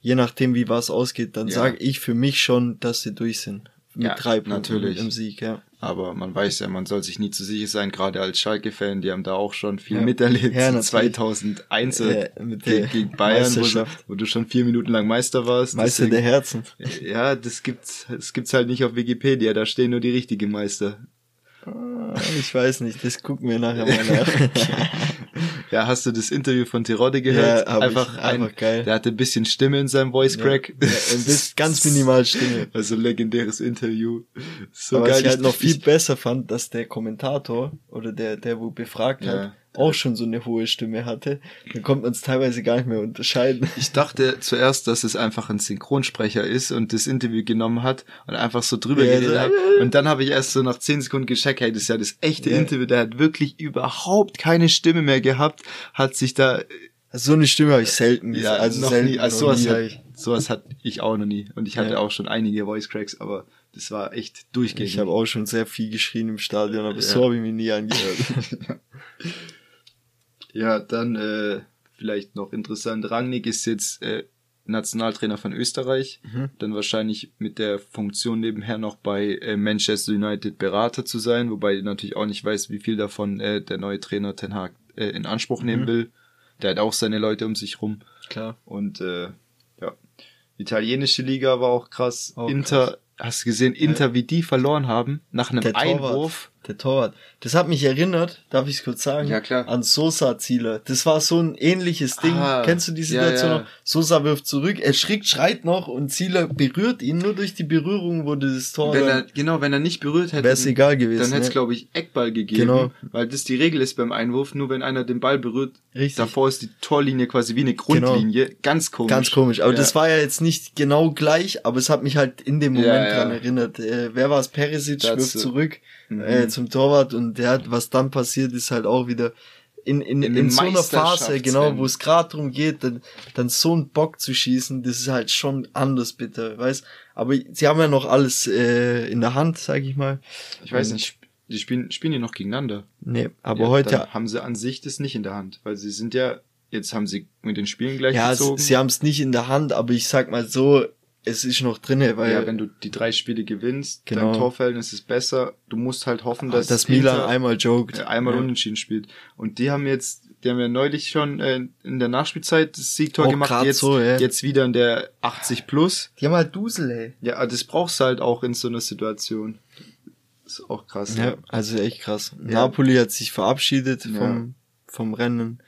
je nachdem wie was ausgeht, dann Ja. sage ich für mich schon, dass sie durch sind. Mit Ja, drei Punkten natürlich. im Sieg, ja. Aber man weiß ja, man soll sich nie zu sicher sein, gerade als Schalke-Fan, die haben da auch schon viel Ja. miterlebt. Ja, So natürlich. 2001 Ja, mit gegen Bayern, wo du, wo du schon vier Minuten lang Meister warst. Meister der Herzen. Ja, das gibt's, das gibt's halt nicht auf Wikipedia, da stehen nur die richtigen Meister. Ah, Ich weiß nicht, das gucken wir nachher mal nach. Ja, hast du das Interview von Terodde gehört? Ja, hab ich. Einfach geil. Der hatte ein bisschen Stimme in seinem Voice Crack. Ja, ein bisschen ganz minimal Stimme. Also legendäres Interview. So Aber geil. was ich halt noch viel ich- besser fand, dass der Kommentator oder der, der wo befragt Ja. hat, auch schon so eine hohe Stimme hatte. Dann konnte man es teilweise gar nicht mehr unterscheiden. Ich dachte zuerst, dass es einfach ein Synchronsprecher ist und das Interview genommen hat und einfach so drüber Ja, geredet hat. Und dann habe ich erst so nach 10 Sekunden gecheckt, hey, das ist ja das echte Ja. Interview. Der hat wirklich überhaupt keine Stimme mehr gehabt, hat sich da, Also so eine Stimme habe ich selten ja, also noch selten, nie, also sowas, hat, ich. sowas hatte ich auch noch nie. Und ich hatte Ja. auch schon einige Voice Cracks, aber das war echt durchgängig. Ich habe auch schon sehr viel geschrien im Stadion, aber Ja. so habe ich mich nie angehört. Ja, dann äh, vielleicht noch interessant. Rangnick ist jetzt äh, Nationaltrainer von Österreich. Mhm. Dann wahrscheinlich mit der Funktion nebenher noch bei äh, Manchester United Berater zu sein, wobei ich natürlich auch nicht weiß, wie viel davon äh, der neue Trainer Ten Hag äh, in Anspruch nehmen Mhm. will. Der hat auch seine Leute um sich rum. Klar. Und äh, ja, italienische Liga war auch krass. Auch Inter, hast du gesehen, Inter, wie die verloren haben nach einem Der. Einwurf. Der Torwart. Das hat mich erinnert, darf ich es kurz sagen? Ja, klar. An Sosa-Zieler. Das war so ein ähnliches Ding. Ah, Kennst du die ja, Situation ja. noch? Sosa wirft zurück, er schrickt, schreit noch und Zieler berührt ihn. Nur durch die Berührung wurde das Tor. Wenn er, genau, wenn er nicht berührt hätte, Wär's dann- egal gewesen, Dann hätte es, ne? glaube ich, Eckball gegeben. Genau. Weil das die Regel ist beim Einwurf, nur wenn einer den Ball berührt, Richtig. davor ist die Torlinie quasi wie eine Grundlinie. Ganz komisch. Ganz komisch. Aber Ja. das war ja jetzt nicht genau gleich, aber es hat mich halt in dem Moment Ja, ja. dran erinnert. Äh, wer war es? Perisic wirft zurück Mhm. Äh, zum Torwart und der hat, was dann passiert, ist halt auch wieder in, in, In in, so einer Phase, genau, wo es gerade darum geht, dann, dann so einen Bock zu schießen, das ist halt schon anders bitter, weißt? Aber sie haben ja noch alles äh, in der Hand, sag ich mal. Ich weiß Und- nicht, die spielen, spielen die noch gegeneinander. Nee, aber Ja, heute, haben sie an sich das nicht in der Hand, weil sie sind ja, jetzt haben sie mit den Spielen gleich ja, gezogen. sie haben es nicht in der Hand, aber ich sag mal so, es ist noch drinne, weil ja, wenn du die drei Spiele gewinnst, Genau. dein Torverhältnis ist besser. Du musst halt hoffen, dass, dass, dass Milan Inter- einmal joked. äh, einmal ja. unentschieden spielt. Und die haben jetzt, die haben ja neulich schon äh, in der Nachspielzeit das Siegtor Auch gemacht, jetzt, so, ja. jetzt wieder in der 80 plus. Die haben halt Dusel, ey. Ja, das brauchst du halt auch in so einer Situation. ist auch krass. Ja, also echt krass. Ja. Napoli hat sich verabschiedet Ja. vom, vom Rennen.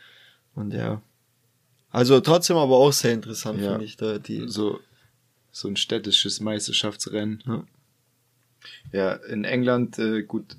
Und ja. Also trotzdem aber auch sehr interessant, Ja. finde ich, da die. So, so ein städtisches Meisterschaftsrennen. Ja. Ja, in England, äh, gut,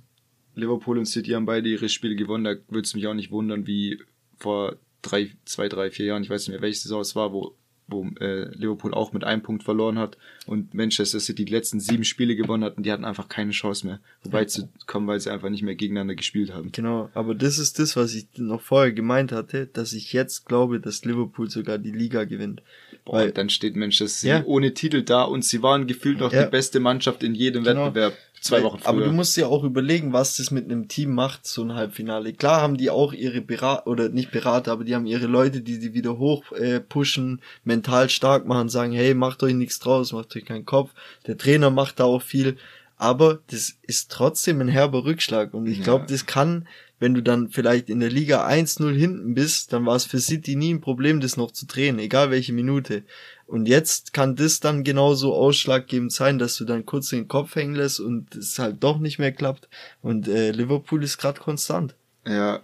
Liverpool und City haben beide ihre Spiele gewonnen. Da würde es mich auch nicht wundern, wie vor drei, zwei, drei, vier Jahren, ich weiß nicht mehr, welche Saison es war, wo, wo äh, Liverpool auch mit einem Punkt verloren hat und Manchester City die letzten sieben Spiele gewonnen hat und die hatten einfach keine Chance mehr, wobei zu kommen, weil sie einfach nicht mehr gegeneinander gespielt haben. Genau, aber das ist das, was ich noch vorher gemeint hatte, dass ich jetzt glaube, dass Liverpool sogar die Liga gewinnt. Boah, Weil- dann steht Manchester City Ja. ohne Titel da und sie waren gefühlt noch Ja. die beste Mannschaft in jedem Genau. Wettbewerb zwei Wochen früher. Aber du musst dir auch überlegen, was das mit einem Team macht, so ein Halbfinale. Klar haben die auch ihre Berater, oder nicht Berater, aber die haben ihre Leute, die die wieder hoch äh, pushen, mental stark machen, sagen, hey, macht euch nichts draus, macht euch keinen Kopf. Der Trainer macht da auch viel. Aber das ist trotzdem ein herber Rückschlag. Und ich Ja. glaube, das kann, wenn du dann vielleicht in der Liga 1-0 hinten bist, dann war es für City nie ein Problem, das noch zu drehen, egal welche Minute. Und jetzt kann das dann genauso ausschlaggebend sein, dass du dann kurz den Kopf hängen lässt und es halt doch nicht mehr klappt. Und äh, Liverpool ist gerade konstant. Ja.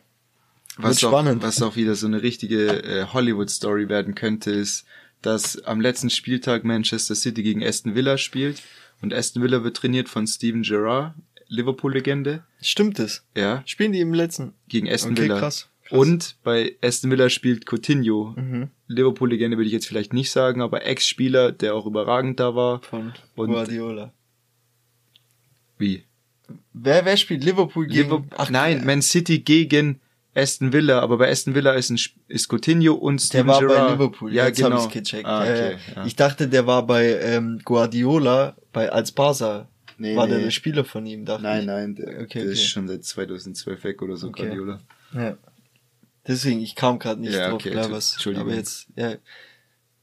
Wird Was auch, spannend. was auch wieder so eine richtige äh, Hollywood-Story werden könnte, ist, dass am letzten Spieltag Manchester City gegen Aston Villa spielt und Aston Villa wird trainiert von Steven Gerrard, Liverpool-Legende. Stimmt es? Ja, Spielen die im letzten? gegen Aston Okay, Villa. krass. Und bei Aston Villa spielt Coutinho. Mhm. Liverpool-Legende würde ich jetzt vielleicht nicht sagen, aber Ex-Spieler, der auch überragend da war. Von Und- Guardiola. Wie? Wer, wer spielt Liverpool gegen... Liverpool, Ach, nein, Man City gegen Aston Villa, aber bei Aston Villa ist, ein, ist Coutinho und Der Steven war Gerrard. bei Liverpool, Ja, jetzt genau. hab ich's gecheckt. Ah, Ja, okay, ja. ja. Ich dachte, der war bei ähm, Guardiola, bei als Barca. Nee, war der nee. der Spieler von ihm, dachte Nein, ich. nein, der, Okay, der ist okay. schon seit 2012 weg oder so, Okay. Guardiola. Ja. Deswegen, ich kam gerade nicht Ja, drauf, okay, klar, was. Entschuldigung. Aber jetzt, ja,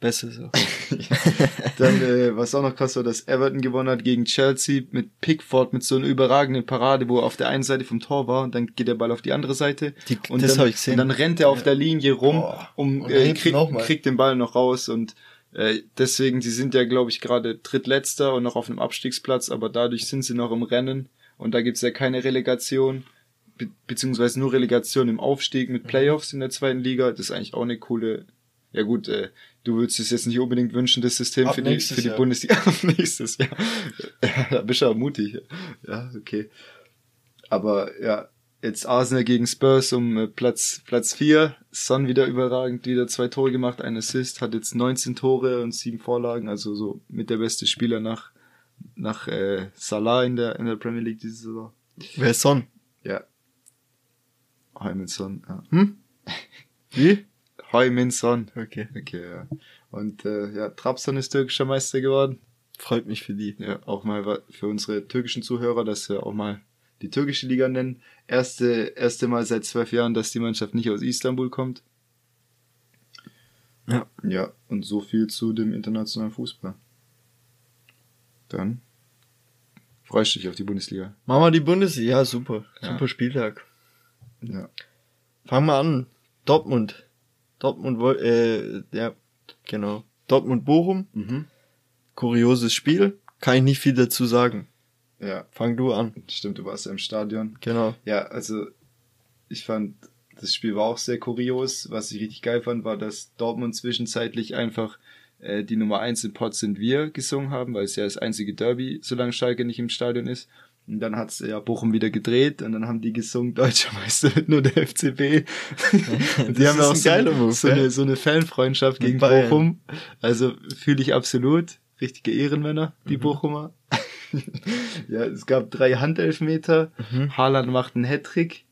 besser so. Dann, äh, was auch noch krass war, dass Everton gewonnen hat gegen Chelsea mit Pickford mit so einer überragenden Parade, wo er auf der einen Seite vom Tor war und dann geht der Ball auf die andere Seite. Die- und das dann, hab ich gesehen. Und dann rennt er auf Ja. der Linie rum, um Und äh, krieg, kriegt den Ball noch raus und äh, deswegen, sie sind ja, glaube ich, gerade drittletzter und noch auf einem Abstiegsplatz, aber dadurch sind sie noch im Rennen und da gibt's ja keine Relegation, be beziehungsweise nur Relegation im Aufstieg Mhm. mit Playoffs in der zweiten Liga. Das ist eigentlich auch eine coole, ja gut, äh, du würdest es jetzt nicht unbedingt wünschen, das System Ab für die, für die Jahr. Bundesliga Ab nächstes Jahr. Ja, da bist du aber mutig. Ja, okay. Aber ja, jetzt Arsenal gegen Spurs um äh, Platz Platz 4. Son wieder überragend, wieder zwei Tore gemacht, ein Assist, hat jetzt 19 Tore und sieben Vorlagen, also so mit der beste Spieler nach nach äh, Salah in der in der Premier League diese Saison. Wer ist Son? Ja. Heuminson, ja. Hm? Wie? Heuminson. Okay. Okay, ja. Und äh, ja, Trabzon ist türkischer Meister geworden. Freut mich für die. Ja, auch mal für unsere türkischen Zuhörer, dass wir auch mal die türkische Liga nennen. Erste, erste Mal seit zwölf Jahren, dass die Mannschaft nicht aus Istanbul kommt. Ja. Ja, und so viel zu dem internationalen Fußball. Dann freust du dich auf die Bundesliga. Machen wir die Bundesliga. Ja, super. Ja. Super Spieltag. Ja. Fangen wir an. Dortmund. Dortmund, äh, ja, genau. Dortmund-Bochum. Mhm. Kurioses Spiel. Kann ich nicht viel dazu sagen. Ja, Fang du an. stimmt, du warst ja im Stadion. Genau. Ja, also ich fand, das Spiel war auch sehr kurios. Was ich richtig geil fand, war, dass Dortmund zwischenzeitlich einfach äh, die Nummer eins im Pot sind wir gesungen haben, weil es ja das einzige Derby, solange Schalke nicht im Stadion ist. Und dann hat's ja Bochum wieder gedreht und dann haben die gesungen, Deutscher Meister wird nur der FCB. und die Das haben ja auch ein so, Move, so, eine, so eine Fanfreundschaft gegen Bayern. Bochum. Also fühle ich absolut. Richtige Ehrenmänner, die Mhm. Bochumer. ja, es gab drei Handelfmeter. Mhm. Haaland macht einen Hattrick.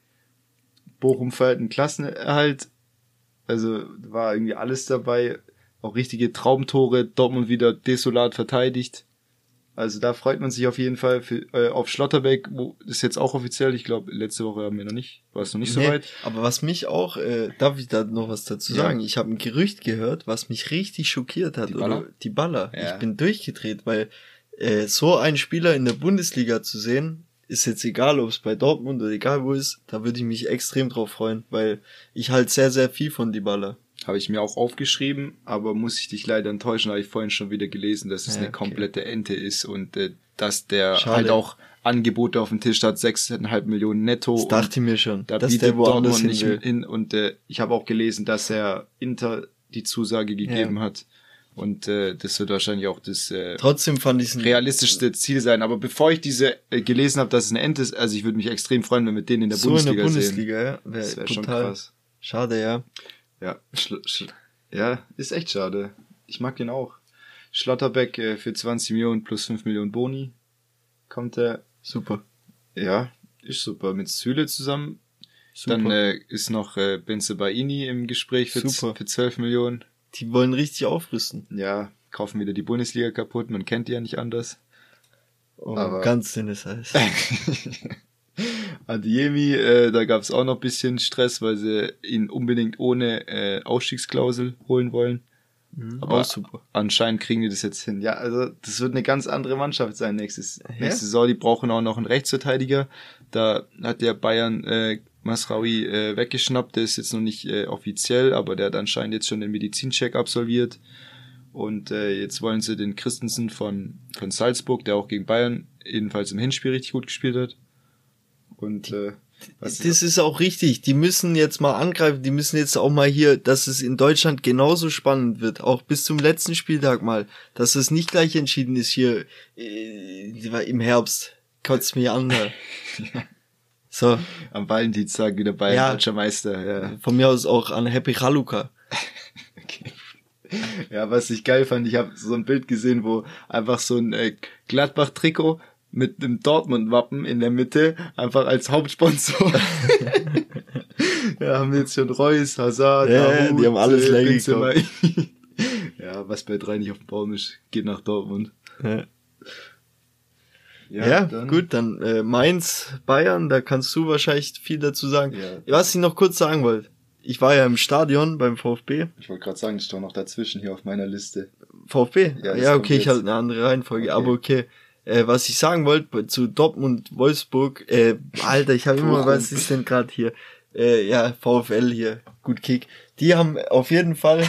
Bochum feiert einen Klassenerhalt. Also war irgendwie alles dabei. Auch richtige Traumtore. Dortmund wieder desolat verteidigt. Also da freut man sich auf jeden Fall für, äh, auf Schlotterbeck. Wo ist jetzt auch offiziell. Ich glaube, letzte Woche haben wir noch nicht. War es noch nicht so Nee, weit. aber was mich auch, äh, darf ich da noch was dazu Ja. sagen? Ich habe ein Gerücht gehört, was mich richtig schockiert hat. Die Baller? Oder die Baller. Ja. Ich bin durchgedreht, weil äh, so einen Spieler in der Bundesliga zu sehen, ist jetzt egal, ob es bei Dortmund oder egal wo ist, da würde ich mich extrem drauf freuen, weil ich halt sehr, sehr viel von die Baller. Habe ich mir auch aufgeschrieben, aber muss ich dich leider enttäuschen, habe ich vorhin schon wieder gelesen, dass es Ja, eine okay. komplette Ente ist und äh, dass der Schade. halt auch Angebote auf dem Tisch hat, 6,5 Millionen netto. Das dachte ich mir schon, da dass bietet der woanders Dortmund nicht hin. Und äh, ich habe auch gelesen, dass er Inter die Zusage gegeben hat. Und äh, das wird wahrscheinlich auch das äh, Trotzdem fand realistischste Ziel sein. Aber bevor ich diese äh, gelesen habe, dass es eine Ente ist, also ich würde mich extrem freuen, wenn wir den in der so Bundesliga, in der sehen. Bundesliga, ja, wär Das wäre schon krass. Schade, ja. Ja, ja, ist echt schade. Ich mag den auch. Schlotterbeck äh, für 20 Millionen plus 5 Millionen Boni kommt er. Super. Ja, ist super. Mit Süle zusammen. Super. Dann äh, ist noch äh, Benzebaini im Gespräch für, für 12 Millionen. Die wollen richtig aufrüsten. Ja, kaufen wieder die Bundesliga kaputt. Man kennt die ja nicht anders. Oh, Aber- ganz dünnes Eis. Adiemi, äh, da gab es auch noch bisschen Stress, weil sie ihn unbedingt ohne äh, Ausstiegsklausel holen wollen. Mhm, Aber auch super. anscheinend kriegen die das jetzt hin. Ja, also das wird eine ganz andere Mannschaft sein nächstes, Ja? nächste Saison. Die brauchen auch noch einen Rechtsverteidiger. Da hat der Bayern äh, Masraoui äh, weggeschnappt. Der ist jetzt noch nicht äh, offiziell, aber der hat anscheinend jetzt schon den Medizincheck absolviert. Und äh, jetzt wollen sie den Christensen von, von Salzburg, der auch gegen Bayern ebenfalls im Hinspiel richtig gut gespielt hat. Und äh, Das ist auch richtig. Die müssen jetzt mal angreifen. Die müssen jetzt auch mal hier, dass es in Deutschland genauso spannend wird. Auch bis zum letzten Spieltag mal. Dass es nicht gleich entschieden ist hier äh, im Herbst. Kotzt mich an. Da. So. Am Valentinstag wieder bei Ja. Deutscher Meister, ja. Von mir aus auch an Happy Haluka. Ja, was ich geil fand, ich habe so ein Bild gesehen, wo einfach so ein äh, Gladbach-Trikot mit einem Dortmund-Wappen in der Mitte einfach als Hauptsponsor. ja, haben jetzt schon Reus, Hazard, Ja, Dahoud, die haben alles äh, leer ja, was bei drei nicht auf dem Baum ist, geht nach Dortmund. Ja. Ja, dann- gut, dann äh, Mainz, Bayern, da kannst du wahrscheinlich viel dazu sagen. Ja. Was ich noch kurz sagen wollte. Ich war ja im Stadion beim VfB. Ich wollte gerade sagen, das ist doch noch dazwischen hier auf meiner Liste. VfB? Ja, Ja, okay, ich hatte eine andere Reihenfolge, Okay. aber okay. Äh, was ich sagen wollte zu Dortmund, Wolfsburg, äh, Alter, ich habe immer, was ist denn gerade hier? Äh, ja, VfL hier, gut Kick. Die haben auf jeden Fall,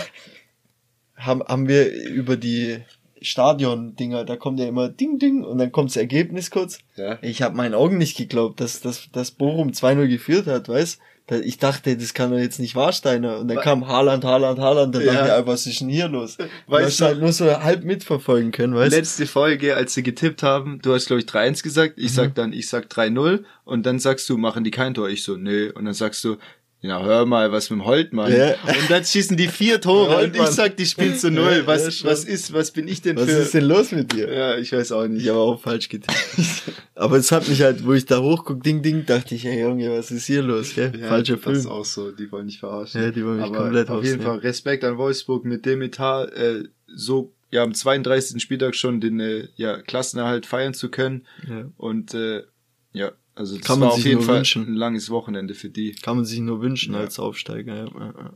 haben, haben wir über die Stadion-Dinger, da kommt ja immer Ding Ding und dann kommt das Ergebnis kurz. Ja. Ich habe meinen Augen nicht geglaubt, dass, dass, dass Bochum 2-0 geführt hat, weißt Ich dachte, das kann doch jetzt nicht Warsteiner. Und dann Wa- kam Haaland, Haaland, Haaland, dann Ja. dachte ich, ah, was ist denn hier los? Weißt du halt nur so halb mitverfolgen können, weißt du? Letzte Folge, als wir getippt haben, du hast glaube ich 3-1 gesagt, ich Mhm. sag dann, ich sag 3-0 und dann sagst du, machen die kein Tor, ich so, nö, und dann sagst du, ja, hör mal, was mit dem Holtmann. Ja. Und dann schießen die vier Tore und ich sag, die spielen zu null. Ja, Was, ja, was ist, was bin ich denn Was für... ist denn los mit dir? Ja, ich weiß auch nicht. Ich habe auch falsch getippt. Aber es hat mich halt, wo ich da hochguck, ding, ding, dachte ich, ey Junge, was ist hier los? Gell? Ja, Falscher Das Film. ist auch so, die wollen nicht verarschen. Ja, die wollen mich Aber komplett Auf jeden. Fall Respekt an Wolfsburg mit dem Etat, äh, so ja am 32. Spieltag schon den äh, ja, Klassenerhalt feiern zu können. Ja. Und äh, ja, also das Kann man war auf sich jeden nur Fall wünschen. ein langes Wochenende für die. Kann man sich nur wünschen Ja. als Aufsteiger. Ja, ja,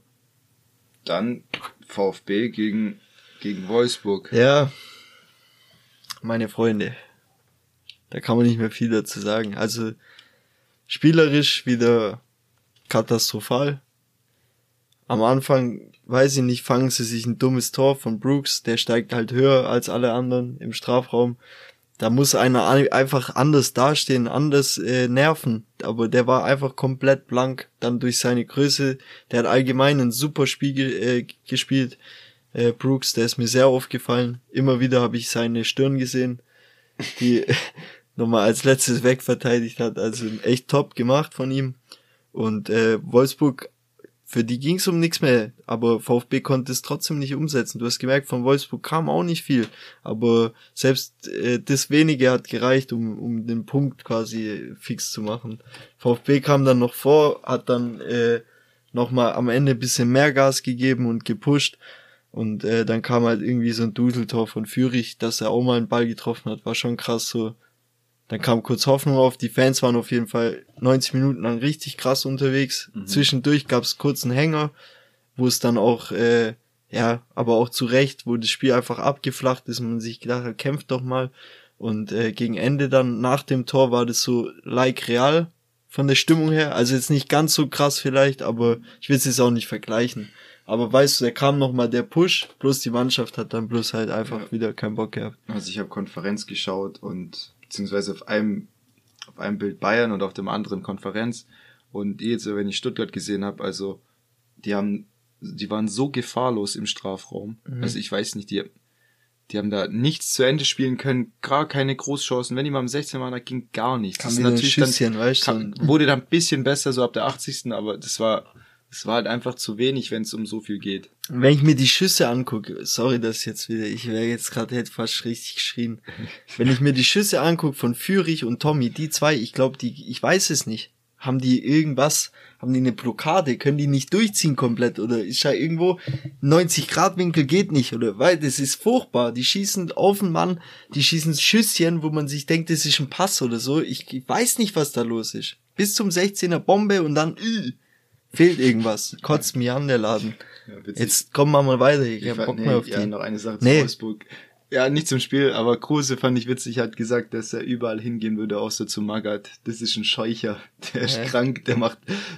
Dann VfB gegen, gegen Wolfsburg. ja. ja, meine Freunde, da kann man nicht mehr viel dazu sagen. Also spielerisch wieder katastrophal. Am Anfang, weiß ich nicht, fangen sie sich ein dummes Tor von Brooks, der steigt halt höher als alle anderen im Strafraum. Da muss einer ein- einfach anders dastehen, anders äh, nerven. Aber der war einfach komplett blank. Dann durch seine Größe, der hat allgemein ein super Spiel äh, gespielt. Äh, Brooks, der ist mir sehr aufgefallen. Immer wieder habe ich seine Stirn gesehen, die nochmal als letztes wegverteidigt hat. Also echt top gemacht von ihm. Und äh, Wolfsburg, für die ging es um nichts mehr, aber VfB konnte es trotzdem nicht umsetzen. Du hast gemerkt, von Wolfsburg kam auch nicht viel, aber selbst äh, das wenige hat gereicht, um, um den Punkt quasi fix zu machen. VfB kam dann noch vor, hat dann äh, nochmal am Ende bisschen mehr Gas gegeben und gepusht. Und äh, dann kam halt irgendwie so ein Duseltor von Fürich, dass er auch mal einen Ball getroffen hat, war schon krass so. Dann kam kurz Hoffnung auf, die Fans waren auf jeden Fall 90 Minuten lang richtig krass unterwegs. Zwischendurch gab es kurz einen Hänger, wo es dann auch, äh, ja, aber auch zu Recht, wo das Spiel einfach abgeflacht ist und man sich gedacht hat, kämpft doch mal. Und äh, gegen Ende dann, nach dem Tor, war das so like real von der Stimmung her. Also jetzt nicht ganz so krass vielleicht, aber ich will es jetzt auch nicht vergleichen. Aber weißt du, da kam noch mal der Push, bloß die Mannschaft hat dann bloß halt einfach Ja. wieder keinen Bock gehabt. Also ich habe Konferenz geschaut und beziehungsweise auf einem auf einem Bild Bayern und auf dem anderen Konferenz und jetzt wenn ich Stuttgart gesehen habe, also die haben die waren so gefahrlos im Strafraum. Mhm. Also ich weiß nicht, die die haben da nichts zu Ende spielen können, gar keine Großchancen. Wenn die mal am 16 waren, da ging gar nichts. Kam Das natürlich dann Schüsschen, weißt du, kam, wurde dann ein bisschen besser so ab der 80. aber das war das war halt einfach zu wenig, wenn es um so viel geht. Wenn ich mir die Schüsse angucke, sorry, dass jetzt wieder, ich wäre jetzt gerade hätte fast richtig geschrien. Wenn ich mir die Schüsse angucke von Fürich und Tommy, die zwei, ich glaube, die, ich weiß es nicht. Haben die irgendwas, haben die eine Blockade, können die nicht durchziehen komplett oder ist ja irgendwo 90 Grad Winkel geht nicht oder weil das ist furchtbar. Die schießen auf den Mann, die schießen Schüsschen, wo man sich denkt, das ist ein Pass oder so. Ich, ich weiß nicht, was da los ist. Bis zum 16er Bombe und dann äh, fehlt irgendwas. Kotzt mir an der Laden. Ja. Jetzt kommen wir mal weiter. Ich, Ich hab Bock nee, mehr auf ja, die. noch eine Sache zu Nee. Wolfsburg. Ja, nicht zum Spiel, aber Kruse fand ich witzig, hat gesagt, dass er überall hingehen würde, außer zu Magath. Das ist ein Scheucher. Der ist Ja. krank, der macht,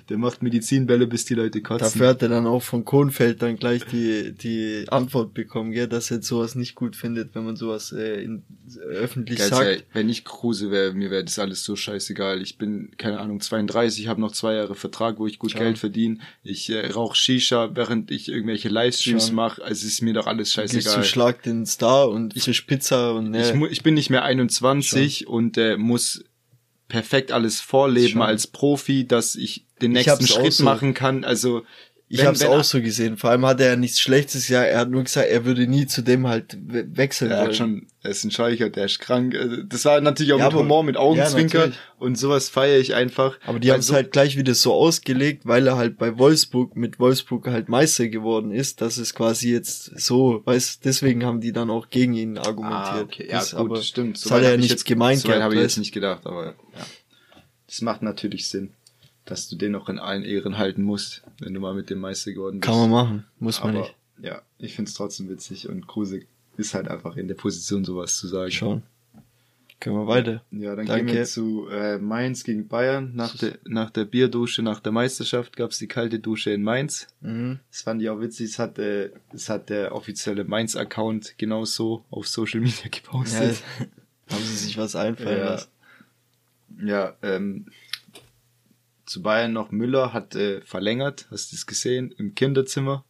der macht Medizinbälle, bis die Leute kotzen. Dafür hat er dann auch von Kohnfeld dann gleich die, die Antwort bekommen, gell, dass er sowas nicht gut findet, wenn man sowas äh, in, öffentlich Geil, sagt. ja, wenn ich Kruse wäre, mir wäre das alles so scheißegal. Ich bin, keine Ahnung, 32, habe noch zwei Jahre Vertrag, wo ich gut Ja. Geld verdiene. Ich äh, rauche Shisha, während ich irgendwelche Livestreams mache. Also ist mir doch alles Gehst scheißegal. du Schlag den Star und und Ich, ne, mu- ich bin nicht mehr 21 und äh, muss perfekt alles vorleben Schon. als Profi, dass ich den Ich nächsten auch Schritt so. machen kann. Also Ich habe es auch so gesehen. Vor allem hat er ja nichts Schlechtes. Ja, er hat nur gesagt, er würde nie zu dem halt we wechseln Er wollen. hat schon, er ist ein Scheicher, der ist krank. Also, Das war natürlich auch Ja, mit aber- Humor, mit Augenzwinker natürlich. und sowas feiere ich einfach. Aber die haben es so- halt gleich wieder so ausgelegt, weil er halt bei Wolfsburg mit Wolfsburg halt Meister geworden ist, dass es quasi jetzt so, weißt, deswegen haben die dann auch gegen ihn argumentiert. Ah, okay. Ja, Das, gut, aber stimmt. Das hat er ja nichts gemeint So habe ich jetzt nicht gedacht, aber ja. Das macht natürlich Sinn, dass du den noch in allen Ehren halten musst, wenn du mal mit dem Meister geworden bist. Kann man machen, muss man aber, nicht. Ja, ich find's trotzdem witzig und Kruse ist halt einfach in der Position, sowas zu sagen. Schon. Können wir weiter. Ja, dann Danke. gehen wir zu äh, Mainz gegen Bayern. Nach der, nach der Bierdusche, nach der Meisterschaft gab's die kalte Dusche in Mainz. Mhm. Das fand ich auch witzig. Das hat, äh, das hat der offizielle Mainz-Account genauso auf Social Media Ja, gepostet. haben sie sich was einfallen Ja. lassen. Ja, ähm, zu Bayern noch Müller hat äh, verlängert. Hast du das gesehen? Im Kinderzimmer.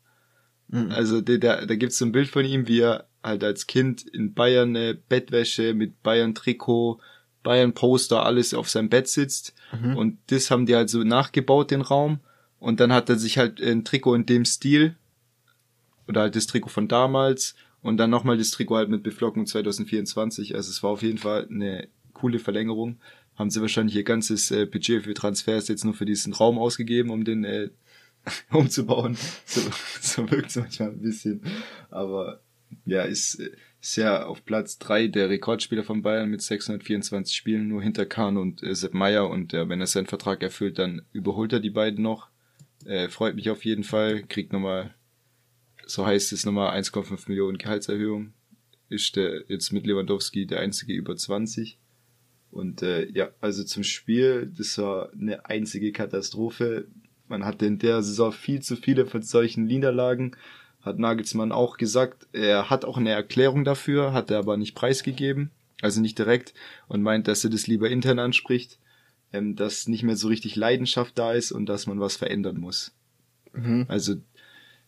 Mhm. Also da, da, da gibt's so ein Bild von ihm, wie er halt als Kind in Bayern äh, Bettwäsche mit Bayern Trikot, Bayern Poster, alles auf seinem Bett sitzt. Mhm. Und das haben die halt so nachgebaut, den Raum. Und dann hat er sich halt ein Trikot in dem Stil, oder halt das Trikot von damals, und dann nochmal das Trikot halt mit Beflockung 2024. Also es war auf jeden Fall eine coole Verlängerung. Haben sie wahrscheinlich ihr ganzes äh, Budget für Transfers jetzt nur für diesen Raum ausgegeben, um den äh, umzubauen. So, so wirkt es manchmal ein bisschen. Aber ja, ist, äh, ist ja auf Platz drei der Rekordspieler von Bayern mit 624 Spielen, nur hinter Kahn und äh, Sepp Meier. Und äh, wenn er seinen Vertrag erfüllt, dann überholt er die beiden noch. Äh, freut mich auf jeden Fall. Kriegt nochmal, so heißt es nochmal 1,5 Millionen Gehaltserhöhung. Ist der jetzt mit Lewandowski der einzige über 20. Und äh, ja, also zum Spiel, das war eine einzige Katastrophe. Man hatte in der Saison viel zu viele von solchen Niederlagen. Hat Nagelsmann auch gesagt, er hat auch eine Erklärung dafür, hat er aber nicht preisgegeben, also nicht direkt, und meint, dass er das lieber intern anspricht, ähm, dass nicht mehr so richtig Leidenschaft da ist und dass man was verändern muss. Mhm. Also,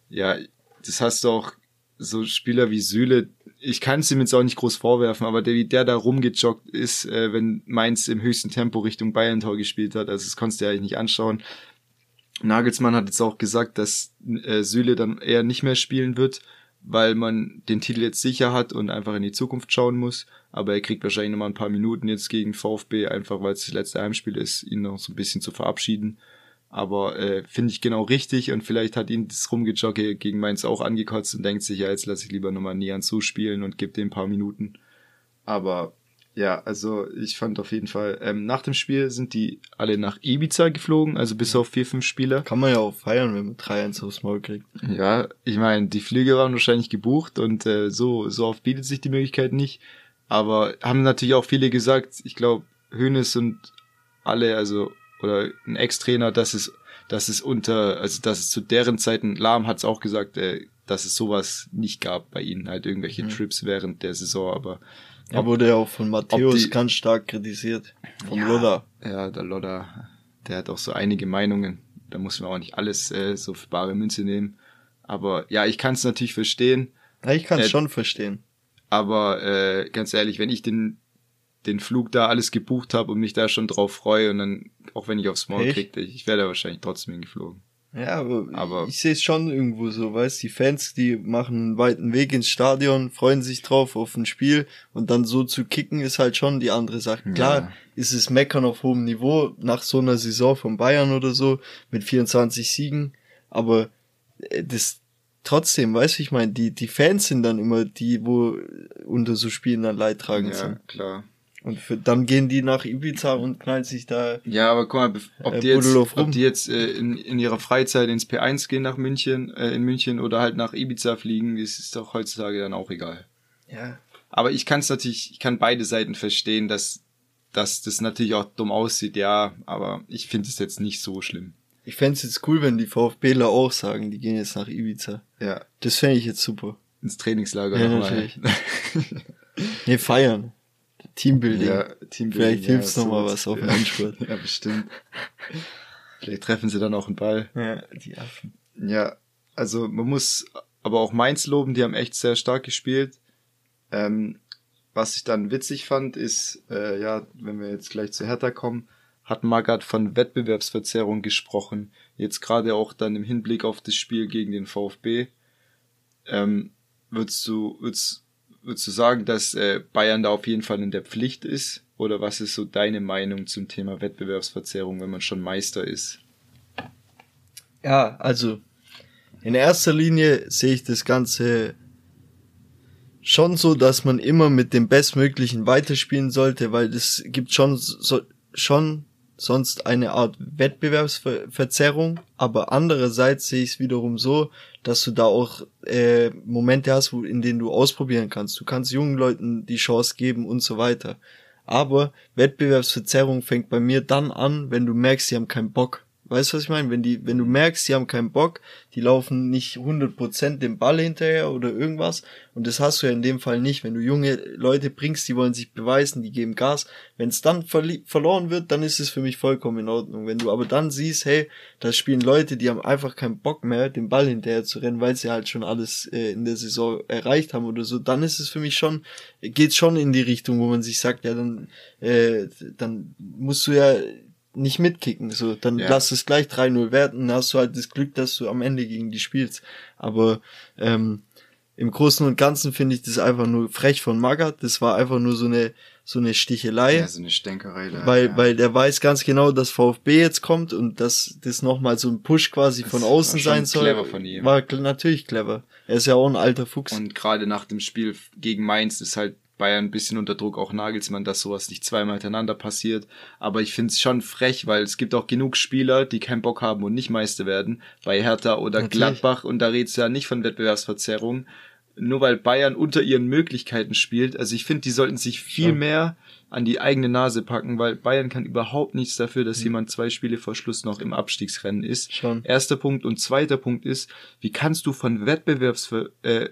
ja, das hast du auch so Spieler wie Süle, ich kann es ihm jetzt auch nicht groß vorwerfen, aber der, wie der da rumgejoggt ist, äh, wenn Mainz im höchsten Tempo Richtung Bayern-Tor gespielt hat, also das konntest du ja eigentlich nicht anschauen. Nagelsmann hat jetzt auch gesagt, dass äh, Süle dann eher nicht mehr spielen wird, weil man den Titel jetzt sicher hat und einfach in die Zukunft schauen muss. Aber er kriegt wahrscheinlich noch mal ein paar Minuten jetzt gegen VfB, einfach weil es das letzte Heimspiel ist, ihn noch so ein bisschen zu verabschieden. Aber äh, finde ich genau richtig und vielleicht hat ihn das Rumgejogge gegen Mainz auch angekotzt und denkt sich, ja, jetzt lasse ich lieber nochmal Nian zuspielen und gebe dem ein paar Minuten. Aber ja, also ich fand auf jeden Fall, ähm, nach dem Spiel sind die alle nach Ibiza geflogen, also bis auf vier, fünf Spieler. Kann man ja auch feiern, wenn man 3-1 aufs Maul kriegt. Ja, ich meine, die Flüge waren wahrscheinlich gebucht und äh, so, so oft bietet sich die Möglichkeit nicht. Aber haben natürlich auch viele gesagt, ich glaube, Hönes und alle, also, oder ein Ex-Trainer, dass es, dass es unter, also dass es zu deren Zeiten, Lahm hat es auch gesagt, äh, dass es sowas nicht gab bei ihnen, halt irgendwelche Mhm. Trips während der Saison, aber Er wurde ja auch von Matthäus ganz stark kritisiert. Vom Ja. Lodder. Ja, der Lodder, der hat auch so einige Meinungen. Da muss man auch nicht alles äh, so für bare Münze nehmen. Aber ja, ich kann es natürlich verstehen. Ja, ich kann es Äh, schon verstehen. Aber äh, ganz ehrlich, wenn ich den, den Flug da alles gebucht habe und mich da schon drauf freue und dann, auch wenn ich aufs Maul kriege, ich, ich wäre da wahrscheinlich trotzdem hingeflogen. Ja, aber, aber- ich sehe es schon irgendwo so, weißt die Fans, die machen einen weiten Weg ins Stadion, freuen sich drauf auf ein Spiel und dann so zu kicken ist halt schon die andere Sache. Klar, Ja. ist es Meckern auf hohem Niveau nach so einer Saison von Bayern oder so mit 24 Siegen, aber äh, das trotzdem, weißt du, ich meine, die die Fans sind dann immer die, wo unter so Spielen dann leidtragend Ja, sind. klar. Und für, dann gehen die nach Ibiza und knallen sich da Ja, aber guck mal, ob Äh, die jetzt, ob die jetzt äh, in, in ihrer Freizeit ins P1 gehen nach München, äh, in München oder halt nach Ibiza fliegen, das ist doch heutzutage dann auch egal. ja, Aber ich kann es natürlich, ich kann beide Seiten verstehen, dass, dass das natürlich auch dumm aussieht, ja, aber ich finde es jetzt nicht so schlimm. Ich fänd's jetzt cool, wenn die VfBler auch sagen, die gehen jetzt nach Ibiza. Ja, Das fände ich jetzt super. ins Trainingslager Ja, nochmal. natürlich. Nee, feiern. Teambuilding. Ja, Teambuilding, Vielleicht ja, hilft's noch mal sowas. was auf dem ja. Endspurt. Ja, bestimmt. Vielleicht treffen sie dann auch einen Ball. Ja, die Affen. Ja, also man muss aber auch Mainz loben, die haben echt sehr stark gespielt. Ähm, was ich dann witzig fand, ist, äh, ja, wenn wir jetzt gleich zu Hertha kommen, hat Magath von Wettbewerbsverzerrung gesprochen. Jetzt gerade auch dann im Hinblick auf das Spiel gegen den VfB. Ähm, würdest du, würdest, würdest du sagen, dass äh, Bayern da auf jeden Fall in der Pflicht ist? Oder was ist so deine Meinung zum Thema Wettbewerbsverzerrung, wenn man schon Meister ist? Ja, also in erster Linie sehe ich das Ganze schon so, dass man immer mit dem Bestmöglichen weiterspielen sollte, weil es gibt schon so, schon sonst eine Art Wettbewerbsverzerrung, aber andererseits sehe ich es wiederum so, dass du da auch äh, Momente hast, wo, in denen du ausprobieren kannst. Du kannst jungen Leuten die Chance geben und so weiter. Aber Wettbewerbsverzerrung fängt bei mir dann an, wenn du merkst, sie haben keinen Bock. Weißt du, was ich meine? Wenn die, wenn du merkst, sie haben keinen Bock, die laufen nicht 100% dem Ball hinterher oder irgendwas. Und das hast du ja in dem Fall nicht. Wenn du junge Leute bringst, die wollen sich beweisen, die geben Gas. Wenn es dann verloren wird, dann ist es für mich vollkommen in Ordnung. Wenn du aber dann siehst, hey, da spielen Leute, die haben einfach keinen Bock mehr, den Ball hinterher zu rennen, weil sie halt schon alles äh, in der Saison erreicht haben oder so, dann ist es für mich schon, geht schon in die Richtung, wo man sich sagt, ja, dann, äh, dann musst du ja nicht mitkicken. So, dann ja. lass es gleich 3-0 werden, dann hast du halt das Glück, dass du am Ende gegen die spielst. Aber ähm, im Großen und Ganzen finde ich das einfach nur frech von Magath. Das war einfach nur so eine so eine Stichelei. Ja, so eine Stänkerei. Da, weil, ja. weil der weiß ganz genau, dass VfB jetzt kommt und dass das nochmal so ein Push quasi das von außen sein soll. Clever von ihm. War natürlich clever. Er ist ja auch ein alter Fuchs. Und gerade nach dem Spiel gegen Mainz ist halt Bayern ein bisschen unter Druck, auch Nagelsmann, dass sowas nicht zweimal hintereinander passiert. Aber ich finde es schon frech, weil es gibt auch genug Spieler, die keinen Bock haben und nicht Meister werden. Bei Hertha oder Natürlich. Gladbach und da redest du ja nicht von Wettbewerbsverzerrung. Nur weil Bayern unter ihren Möglichkeiten spielt. Also ich finde, die sollten sich viel ja. mehr an die eigene Nase packen, weil Bayern kann überhaupt nichts dafür, dass mhm. jemand zwei Spiele vor Schluss noch im Abstiegsrennen ist. Schon. Erster Punkt und zweiter Punkt ist, wie kannst du von Wettbewerbsver äh,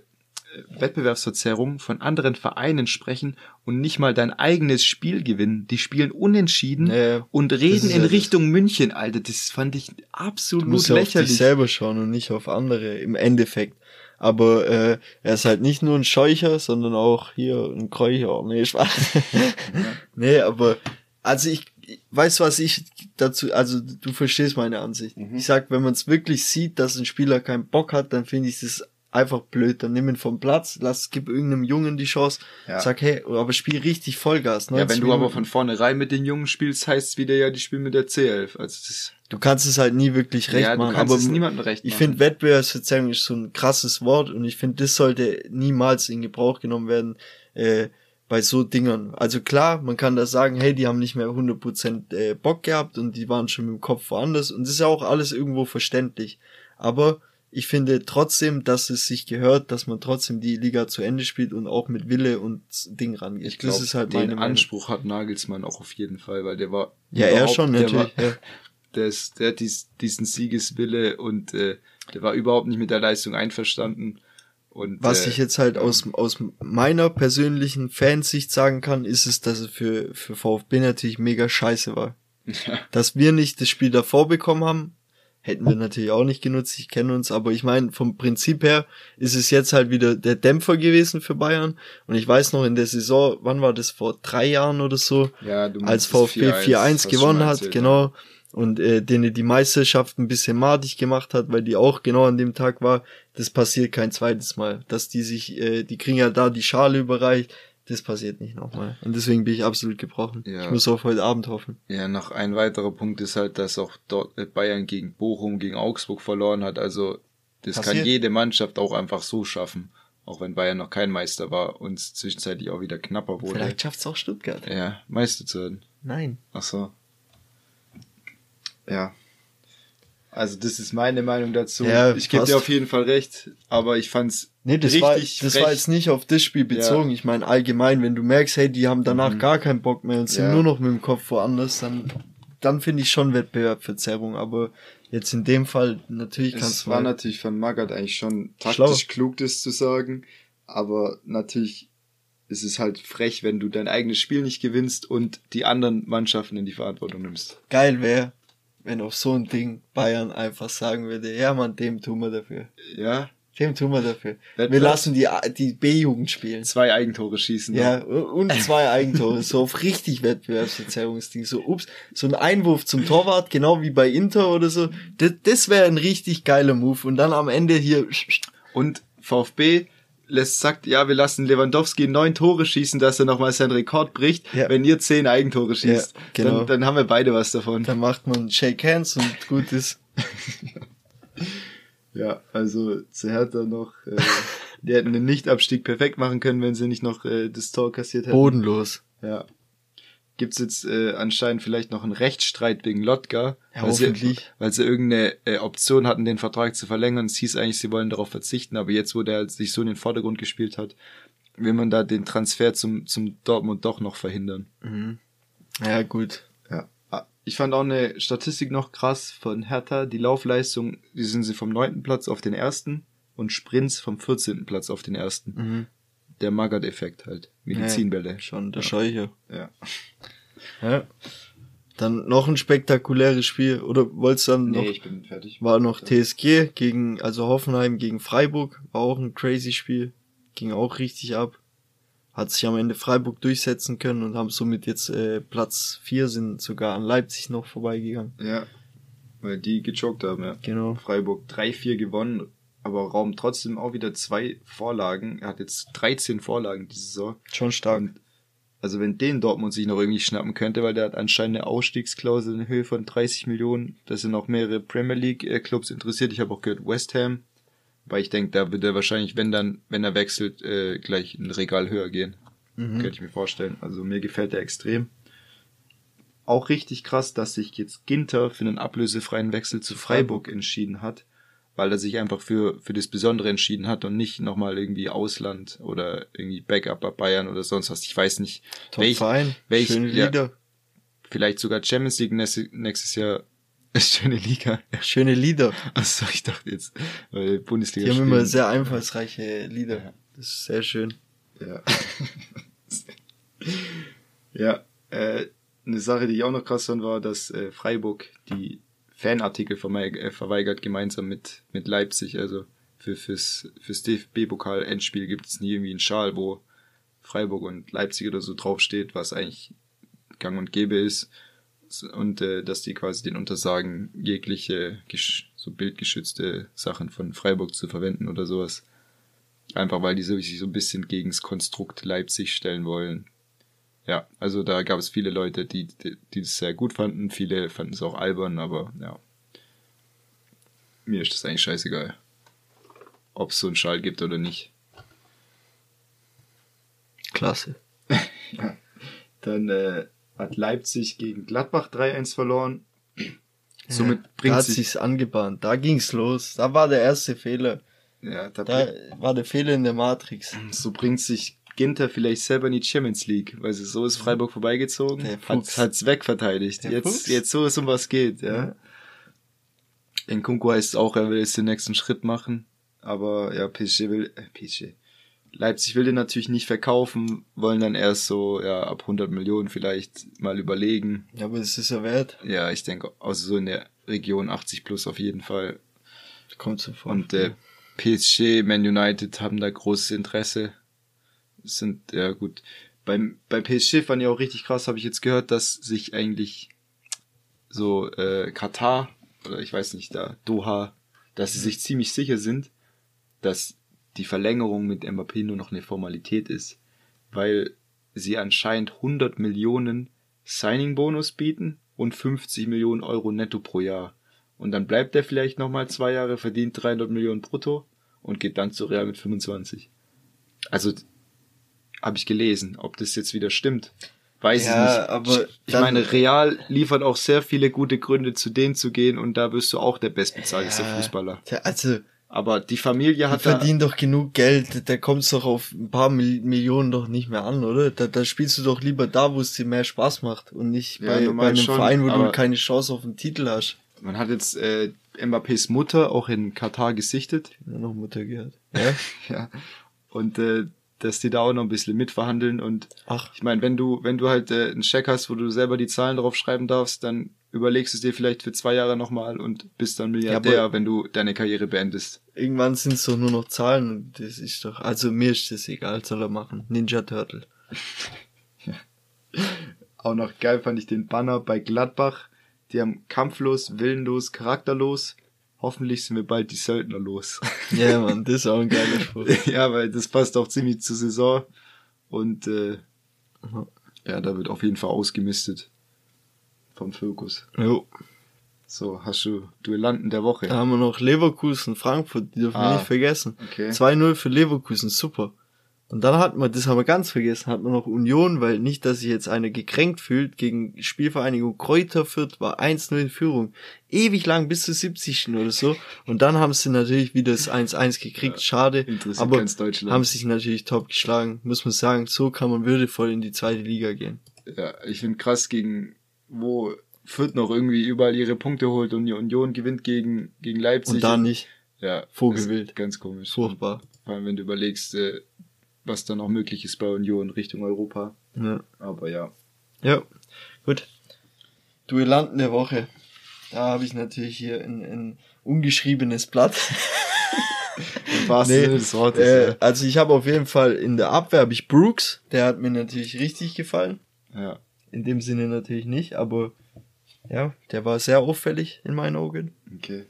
Wettbewerbsverzerrung von anderen Vereinen sprechen und nicht mal dein eigenes Spiel gewinnen. Die spielen unentschieden nee, und reden in ja Richtung das. München, Alter. Das fand ich absolut du musst lächerlich. Auf dich selber schauen und nicht auf andere im Endeffekt. Aber äh, er ist halt nicht nur ein Scheucher, sondern auch hier ein Kräucher. Nee, Spaß. nee, aber also ich weißt was ich dazu, also du verstehst meine Ansicht. Mhm. Ich sag, wenn man es wirklich sieht, dass ein Spieler keinen Bock hat, dann finde ich das einfach blöd. Dann nimm ihn vom Platz, lass, gib irgendeinem Jungen die Chance, ja. sag, hey, aber spiel richtig Vollgas. Ja, wenn du aber von vornherein mit den Jungen spielst, heißt es wieder ja, die spielen mit der C11. Also das du kannst es halt nie wirklich recht ja, machen. aber es niemandem recht ich finde Wettbewerbsverzerrung ist so ein krasses Wort und ich finde, das sollte niemals in Gebrauch genommen werden. Äh, bei so Dingern. Also klar, man kann da sagen, hey, die haben nicht mehr 100% äh, Bock gehabt und die waren schon mit dem Kopf woanders und das ist ja auch alles irgendwo verständlich. Aber ich finde trotzdem, dass es sich gehört, dass man trotzdem die Liga zu Ende spielt und auch mit Wille und Ding rangeht. Ich glaube, halt den Anspruch hat Nagelsmann auch auf jeden Fall, weil der war ja er schon natürlich. Der, war, ja. der, ist, der hat dies, diesen Siegeswille und äh, der war überhaupt nicht mit der Leistung einverstanden. Und, Was äh, ich jetzt halt aus, aus meiner persönlichen Fansicht sagen kann, ist es, dass es für, für VfB natürlich mega scheiße war. Dass wir nicht das Spiel davor bekommen haben, hätten wir natürlich auch nicht genutzt, ich kenne uns, aber ich meine, vom Prinzip her ist es jetzt halt wieder der Dämpfer gewesen für Bayern. Und ich weiß noch in der Saison, wann war das, vor drei Jahren oder so, ja, als VfB 4-1 gewonnen hat, genau. Und äh, denen die Meisterschaft ein bisschen madig gemacht hat, weil die auch genau an dem Tag war. Das passiert kein zweites Mal. Dass die sich, äh, die kriegen ja da die Schale überreicht, das passiert nicht nochmal. Und deswegen bin ich absolut gebrochen. Ja. Ich muss auf heute Abend hoffen. Ja, noch ein weiterer Punkt ist halt, dass auch dort äh, Bayern gegen Bochum, gegen Augsburg verloren hat. Also das passiert. kann jede Mannschaft auch einfach so schaffen. Auch wenn Bayern noch kein Meister war und zwischenzeitlich auch wieder knapper wurde. Vielleicht schafft's auch Stuttgart. Ja, Meister zu werden. Nein. Ach so. Ja. Also das ist meine Meinung dazu. Ja, ich gebe dir auf jeden Fall recht, aber ich fand's Nee, das war das war jetzt nicht auf das Spiel bezogen. Ja. Ich meine allgemein, wenn du merkst, hey, die haben danach mhm. gar keinen Bock mehr und sind ja. nur noch mit dem Kopf woanders, dann dann finde ich schon Wettbewerbverzerrung, aber jetzt in dem Fall natürlich kannst du Es war natürlich von Magath eigentlich schon taktisch schlau. klug das zu sagen, aber natürlich ist es halt frech, wenn du dein eigenes Spiel nicht gewinnst und die anderen Mannschaften in die Verantwortung nimmst. Geil wäre, wenn auf so ein Ding Bayern einfach sagen würde, ja man, dem tun wir dafür. Ja, Dem tun wir dafür. Wettbewerb- Wir lassen die, die B-Jugend spielen. Zwei Eigentore schießen. Ja, noch. und zwei Eigentore, so auf richtig Wettbewerbsverzerrungsding. So, ups, so ein Einwurf zum Torwart, genau wie bei Inter oder so. Das, das wäre ein richtig geiler Move. Und dann am Ende hier, Und VfB lässt, sagt, ja, wir lassen Lewandowski neun Tore schießen, dass er nochmal seinen Rekord bricht, Ja. wenn ihr zehn Eigentore schießt. Ja, genau. dann, dann haben wir beide was davon. dann macht man Shake Hands und gut ist. Ja, also zu Hertha noch, äh, die hätten den Nichtabstieg perfekt machen können, wenn sie nicht noch äh, das Tor kassiert hätten. Bodenlos. Ja. Gibt's jetzt äh, anscheinend vielleicht noch einen Rechtsstreit wegen Lotka, Ja, weil, sie, hoffentlich. weil sie irgendeine äh, Option hatten, den Vertrag zu verlängern. Es hieß eigentlich, sie wollen darauf verzichten, aber jetzt, wo der halt sich so in den Vordergrund gespielt hat, will man da den Transfer zum, zum Dortmund doch noch verhindern. Ja, gut. Ja. Ich fand auch eine Statistik noch krass von Hertha. Die Laufleistung, die sind sie vom neunten Platz auf den ersten und Sprints vom 14. Platz auf den ersten. Mhm. Der Magath-Effekt halt. Medizinbälle. Schon, der Ja. Scheuche. Ja. Ja. Dann noch ein spektakuläres Spiel. Oder wolltest du dann noch? bin fertig. War noch TSG gegen, also Hoffenheim gegen Freiburg. War auch ein crazy Spiel. Ging auch richtig ab. Hat sich am Ende Freiburg durchsetzen können und haben somit jetzt äh, Platz 4 sind sogar an Leipzig noch vorbeigegangen. Ja. Weil die gechoked haben, ja. Genau. Freiburg 3-4 gewonnen, aber Raum trotzdem auch wieder zwei Vorlagen. Er hat jetzt 13 Vorlagen diese Saison. Schon stark. Und also wenn den Dortmund sich noch irgendwie schnappen könnte, weil der hat anscheinend eine Ausstiegsklausel in Höhe von 30 Millionen. Da sind auch mehrere Premier League äh, Clubs interessiert. Ich habe auch gehört West Ham, weil ich denke, da wird er wahrscheinlich, wenn dann, wenn er wechselt, äh, gleich ein Regal höher gehen. Mhm. Könnte ich mir vorstellen. Also mir gefällt er extrem. Auch richtig krass, dass sich jetzt Ginter für einen ablösefreien Wechsel zu Freiburg entschieden hat, weil er sich einfach für, für das Besondere entschieden hat und nicht nochmal irgendwie Ausland oder irgendwie Backup bei Bayern oder sonst was. Ich weiß nicht, Top welch, Verein. welch- Schöne ja. Vielleicht sogar Champions League nächstes Jahr. Schöne Liga. Schöne Lieder. Achso, ich dachte jetzt, weil Bundesliga Die haben spielen. immer sehr einfallsreiche Lieder. Ja. Das ist sehr schön. Ja. ja, äh, eine Sache, die ich auch noch krass fand, war, dass äh, Freiburg die Fanartikel äh, verweigert, gemeinsam mit, mit Leipzig. Also für, fürs, fürs DFB-Pokal-Endspiel gibt es nie irgendwie einen Schal, wo Freiburg und Leipzig oder so draufsteht, was eigentlich gang und gäbe ist. Und äh, dass die quasi den untersagen, jegliche so bildgeschützte Sachen von Freiburg zu verwenden oder sowas. Einfach weil die so- sich so ein bisschen gegen das Konstrukt Leipzig stellen wollen. Ja, also da gab es viele Leute, die, die, die es sehr gut fanden. Viele fanden es auch albern, aber ja. Mir ist das eigentlich scheißegal. Ob es so einen Schal gibt oder nicht. Klasse. Dann äh, hat Leipzig gegen Gladbach 3-1 verloren. Somit da bringt hat sich, sich's angebahnt. Da ging's los. Da war der erste Fehler. ja, da Da war der Fehler in der Matrix. So bringt sich Ginter vielleicht selber in die Champions League, weil sie so ist Freiburg vorbeigezogen, hat, hat's wegverteidigt. Der Jetzt, Fuchs. jetzt so ist um was geht, ja. Ja. In Kunku heißt es auch, er will jetzt den nächsten Schritt machen, aber ja, PSG will, äh, PSG. Leipzig will den natürlich nicht verkaufen, wollen dann erst so, ja, ab 100 Millionen vielleicht mal überlegen. Ja, aber es ist ja wert. Ja, ich denke, also so in der Region 80 plus auf jeden Fall. Kommt so vor. Und äh, PSG, Man United haben da großes Interesse. Es Sind, ja gut. Beim, bei PSG fand ich auch richtig krass, habe ich jetzt gehört, dass sich eigentlich so äh, Katar oder ich weiß nicht, da Doha, dass sie sich ziemlich sicher sind, dass die Verlängerung mit Mbappé nur noch eine Formalität ist, weil sie anscheinend 100 Millionen Signing-Bonus bieten und 50 Millionen Euro netto pro Jahr. Und dann bleibt er vielleicht nochmal zwei Jahre, verdient 300 Millionen brutto und geht dann zu Real mit 25. Also habe ich gelesen, ob das jetzt wieder stimmt. Weiß Ja, ich nicht. aber ich meine, Real liefert auch sehr viele gute Gründe, zu denen zu gehen und da wirst du auch der bestbezahlte Ja. Fußballer. Also, Aber die Familie die hat da, verdienen doch genug Geld, da kommt's doch auf ein paar Mil Millionen doch nicht mehr an, oder? Da, da spielst du doch lieber da, wo es dir mehr Spaß macht und nicht Ja, bei, bei einem schon, Verein, wo du keine Chance auf den Titel hast. man hat jetzt äh, Mbappés Mutter auch in Katar gesichtet. Nur noch Mutter gehört. Ja? Ja. Und äh, dass die da auch noch ein bisschen mitverhandeln und Ach, ich meine, wenn du, wenn du halt äh, einen Scheck hast, wo du selber die Zahlen drauf schreiben darfst, dann überlegst es dir vielleicht für zwei Jahre nochmal und bist dann Milliardär, Ja, wenn du deine Karriere beendest. Irgendwann sind es doch nur noch Zahlen und das ist doch, also mir ist das egal, soll er machen. Ninja Turtle. Auch noch geil fand ich den Banner bei Gladbach. Die haben kampflos, willenlos, charakterlos. Hoffentlich sind wir bald die Söldner los. Ja, Mann, das ist auch ein geiler Spruch. ja, weil das passt auch ziemlich zur Saison. Und äh, ja, da wird auf jeden Fall ausgemistet. Vom Fokus. Jo. So, hast du Duellanten der Woche? Da haben wir noch Leverkusen, Frankfurt, die dürfen wir Ah, nicht vergessen. okay. 2-0 für Leverkusen, super. Und dann hat man, das haben wir ganz vergessen, hat man noch Union, weil nicht, dass sich jetzt einer gekränkt fühlt, gegen Spielvereinigung Kräuter Fürth war 1-0 in Führung. Ewig lang, bis zur 70. oder so. Und dann haben sie natürlich wieder das 1-1 gekriegt, schade. interessiert Aber ganz Deutschland. haben sich natürlich top geschlagen, muss man sagen. So kann man würdevoll in die zweite Liga gehen. Ja, ich finde krass, gegen wo Fürth noch irgendwie überall ihre Punkte holt und die Union gewinnt gegen, gegen Leipzig. Und da nicht. Ja, Vogelwild. Ganz komisch. Furchtbar. Vor allem, wenn du überlegst, äh, was da noch möglich ist bei Union Richtung Europa. Ja. Aber ja. Ja, gut. Duellanten der Woche. Da habe ich natürlich hier ein, ein ungeschriebenes Blatt. Wahrsten Nee, des Wortes. Äh, also ich habe auf jeden Fall in der Abwehr habe ich Brooks, der hat mir natürlich richtig gefallen. ja. In dem Sinne natürlich nicht, aber ja, der war sehr auffällig in meinen Augen. Okay.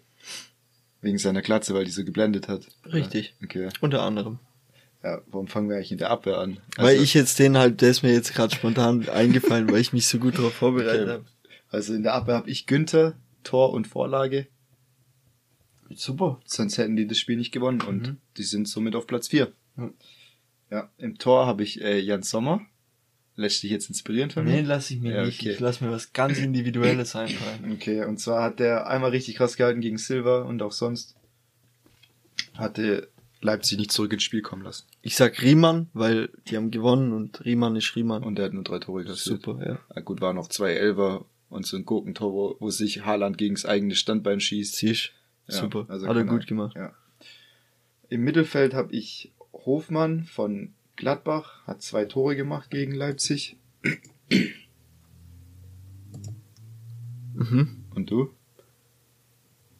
Wegen seiner Glatze, weil die so geblendet hat. Richtig. Ja. Okay. Unter anderem. Ja, warum fangen wir eigentlich in der Abwehr an? weil ich jetzt den halt, der ist mir jetzt gerade spontan eingefallen, weil ich mich so gut darauf vorbereitet Okay. habe. Also in der Abwehr habe ich Günther, Tor und Vorlage. Super. Sonst hätten die das Spiel nicht gewonnen und Mhm. die sind somit auf Platz 4. Ja. Ja, im Tor habe ich äh, Jan Sommer. Lässt dich jetzt inspirieren von Nee, mir? lass ich mir Ja, nicht. okay. Ich lass mir was ganz Individuelles einfallen. Okay, und zwar hat der einmal richtig krass gehalten gegen Silva und auch sonst hatte Leipzig nicht zurück ins Spiel kommen lassen. Ich sag Riemann, weil die haben gewonnen und Riemann ist Riemann. Und er hat nur drei Tore kassiert. Super, ja. Ja, gut, waren noch zwei Elfer und so ein Gurkentor, wo, wo sich Haaland gegen das eigene Standbein schießt. Siehst. Ja, Super. also Hat er gut gemacht. Ja. Im Mittelfeld habe ich Hofmann von Gladbach, hat zwei Tore gemacht gegen Leipzig. Mhm. Und du?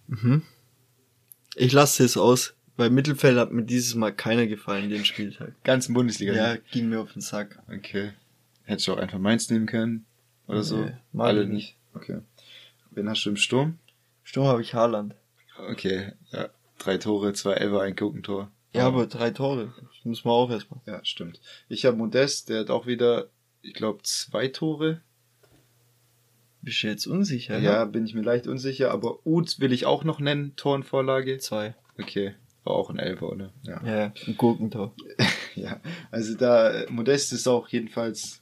Mhm. Ich lasse es aus, weil Mittelfeld hat mir dieses Mal keiner gefallen, den Spieltag. Ganzen Bundesliga. Ja, ging mir auf den Sack. Okay. Hättest du auch einfach Mainz nehmen können? Oder so? Nee, mag Alle ich nicht. Okay. Wen hast du im Sturm? Sturm habe ich Haaland. Okay, ja. Drei Tore, zwei Elfer, ein Gurkentor. Ja, aber drei Tore. Muss man auch erstmal. Ja, stimmt. Ich habe Modest, der hat auch wieder, ich glaube, zwei Tore. Bist du jetzt unsicher? Ja, ne? bin ich mir leicht unsicher, aber Uth will ich auch noch nennen, Tor und Vorlage. Zwei. Okay, war auch ein Elfer, oder? Ja. Ja, ein Gurkentor. ja. Also da, Modest ist auch jedenfalls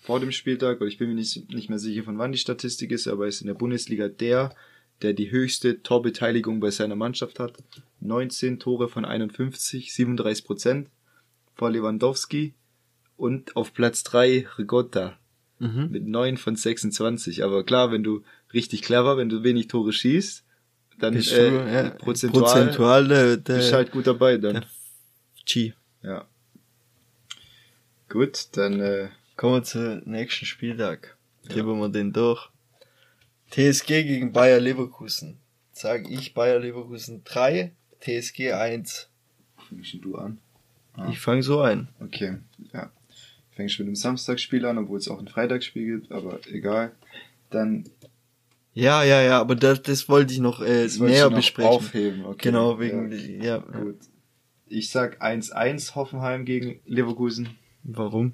vor dem Spieltag, oder ich bin mir nicht, nicht mehr sicher, von wann die Statistik ist, aber er ist in der Bundesliga der, der die höchste Torbeteiligung bei seiner Mannschaft hat. 19 Tore von 51, 37 Prozent vor Lewandowski und auf Platz 3 Rigotta Mhm. mit 9 von 26. Aber klar, wenn du richtig clever, wenn du wenig Tore schießt, dann Bist äh, du, ja, prozentual, prozentual der, der, bist halt gut dabei dann. G. Ja. Gut, dann äh, Kommen wir zum nächsten Spieltag. Gehen wir den durch. TSG gegen Bayer Leverkusen. Sag ich Bayer Leverkusen 3, TSG 1. fängst du an. Ah. Ich fange so ein. Okay, ja. Fängst mit dem Samstagsspiel an, obwohl es auch ein Freitagsspiel gibt, aber egal. Dann Ja, ja, ja, aber das, das wollte ich noch äh, näher noch besprechen. aufheben. Okay. Genau, wegen, ja, ja. Gut. Ich sag 1-1 Hoffenheim gegen Leverkusen. Warum?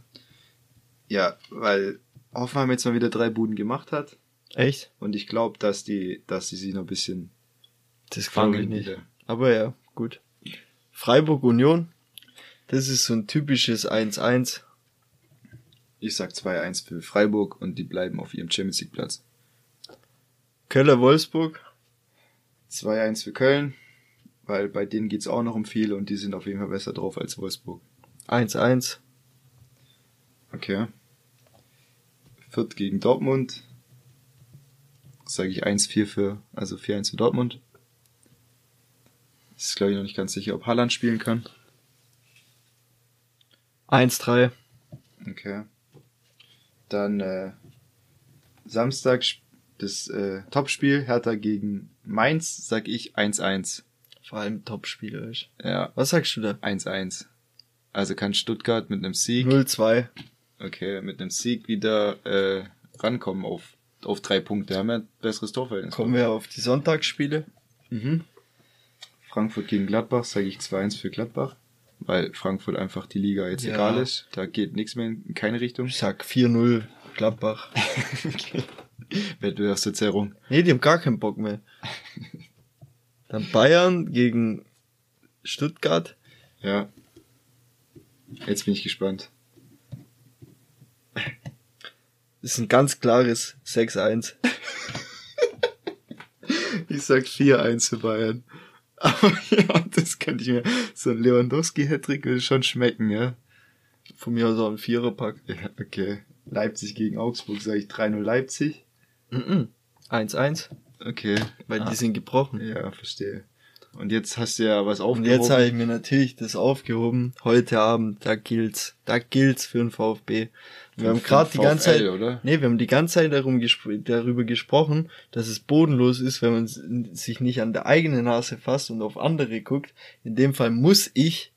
Ja, weil Hoffenheim jetzt mal wieder drei Buden gemacht hat. Echt? Und ich glaube, dass die, dass sie sich noch ein bisschen Das glaube ich nicht. wieder. Aber ja, gut. Freiburg Union. Das ist so ein typisches 1-1. Ich sag 2-1 für Freiburg und die bleiben auf ihrem Champions League Platz. Köller Wolfsburg. 2-1 für Köln, weil bei denen geht's auch noch um viel und die sind auf jeden Fall besser drauf als Wolfsburg. 1-1. Okay. Fürth gegen Dortmund. Sage ich 1-4 für, also 4-1 für Dortmund. Ist glaube ich noch nicht ganz sicher, ob Haaland spielen kann. 1-3. Okay. Dann äh, Samstag das äh, Topspiel Hertha gegen Mainz, sag ich 1-1. Vor allem Topspieler ist. Ja, Was sagst du da? 1-1. Also kann Stuttgart mit einem Sieg, 0-2. okay, mit einem Sieg wieder äh, rankommen auf, auf drei Punkte. Haben wir ein besseres Torverhältnis. Kommen wir auf die Sonntagsspiele. Mhm. Frankfurt gegen Gladbach, sage ich 2-1 für Gladbach, weil Frankfurt einfach die Liga jetzt Ja. egal ist. Da geht nichts mehr in keine Richtung. Ich sag 4-0 Gladbach. Wettbewerbsverzerrung. Nee, die haben gar keinen Bock mehr. Dann Bayern gegen Stuttgart. Ja. Jetzt bin ich gespannt. Das ist ein ganz klares 6-1. Ich sag 4-1 für Bayern. Aber ja, das könnte ich mir, so ein Lewandowski-Hattrick will schon schmecken, ja. Von mir aus auch ein Viererpack. Ja, okay. Leipzig gegen Augsburg, sage ich 3-0 Leipzig. Mhm. 1-1, Okay. weil Ah, die sind gebrochen. Ja, verstehe. Und jetzt hast du ja was Und aufgehoben. jetzt habe ich mir natürlich das aufgehoben. Heute Abend, da gilt's. Da gilt's für den VfB. Wir haben gerade die ganze Zeit, oder? nee, wir haben die ganze Zeit darum gespr darüber gesprochen, dass es bodenlos ist, wenn man sich nicht an der eigenen Nase fasst und auf andere guckt. In dem Fall muss ich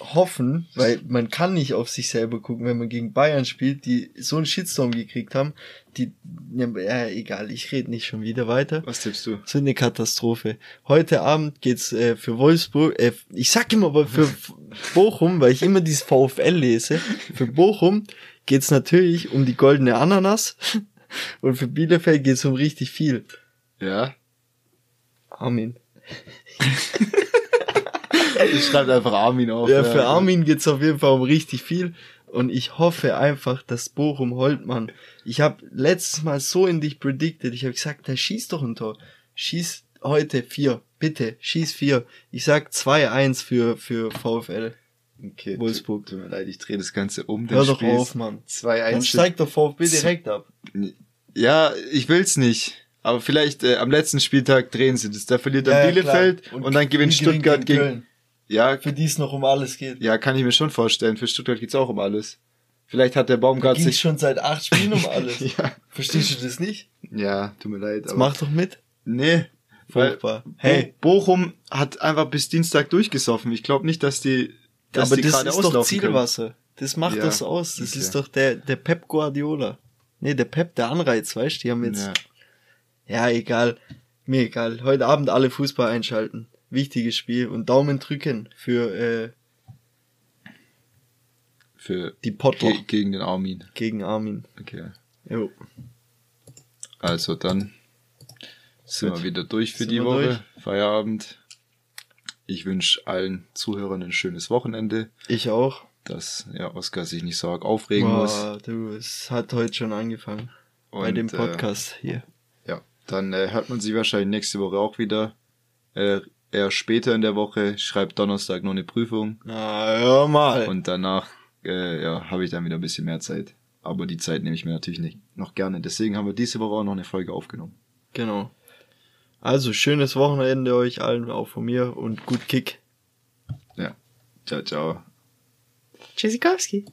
hoffen, weil man kann nicht auf sich selber gucken, wenn man gegen Bayern spielt, die so einen Shitstorm gekriegt haben, die, ja, egal, ich rede nicht schon wieder weiter. Was tippst du? So eine Katastrophe. Heute Abend geht's äh, für Wolfsburg, äh, ich sag immer aber für Bochum, weil ich immer dieses VfL lese. Für Bochum geht's natürlich um die goldene Ananas und für Bielefeld geht's um richtig viel. Ja. Armin. Ich schreibe einfach Armin auf. Ja, für Armin geht's auf jeden Fall um richtig viel und ich hoffe einfach, dass Bochum Holtmann. Ich habe letztes Mal so in dich predicted. Ich habe gesagt, der schießt doch ein Tor. Schieß heute vier, bitte, schieß vier. Ich sag 2-1 für für VfL. Okay, Wolfsburg. Tut, tut mir leid, ich drehe das Ganze um. Hör doch Spieß auf, Mann. 2-1. Dann steigt der VfB direkt ab. Ja, ich will's nicht. Aber vielleicht äh, am letzten Spieltag drehen sie das. Da verliert dann Bielefeld klar. und, dann gewinnt Stuttgart gegen. Köln, Ja, für die es noch um alles geht. ja, kann ich mir schon vorstellen. Für Stuttgart geht's auch um alles. Vielleicht hat der Baumgart sich. schon seit acht Spielen um alles. ja, Verstehst du das nicht? ja, tut mir leid. Jetzt Aber mach doch mit. nee. Furchtbar. hey, Hey, Bochum hat einfach bis Dienstag durchgesoffen. Ich glaube nicht, dass die, dass aber die das ist doch auslaufen können. Zielwasser. Das macht Ja, das aus. Das okay. ist doch der, der Pep Guardiola. Nee, der Pep, der Anreiz, weißt du? Die haben jetzt, Ja. ja. egal. Mir egal. Heute Abend alle Fußball einschalten. Wichtiges Spiel und Daumen drücken für äh, Für die Pottler ge gegen den Armin. gegen Armin. Okay. Jo. Also dann sind Gut. wir wieder durch für Sind die Woche. Feierabend. Ich wünsche allen Zuhörern ein schönes Wochenende, Ich auch. dass ja, Oskar sich nicht so arg aufregen muss. Boah, du, es hat heute schon angefangen. bei Und, dem äh, Podcast hier. Ja, dann äh, hört man sie wahrscheinlich nächste Woche auch wieder. Äh, eher später in der Woche, schreibt Donnerstag noch eine Prüfung Na, hör mal. und danach äh, ja, habe ich dann wieder ein bisschen mehr Zeit. Aber die Zeit nehme ich mir natürlich nicht noch gerne. Deswegen haben wir diese Woche auch noch eine Folge aufgenommen. Genau. Also, schönes Wochenende euch allen, auch von mir und gut Kick. Ja. Ciao, ciao. Tschüssikowski.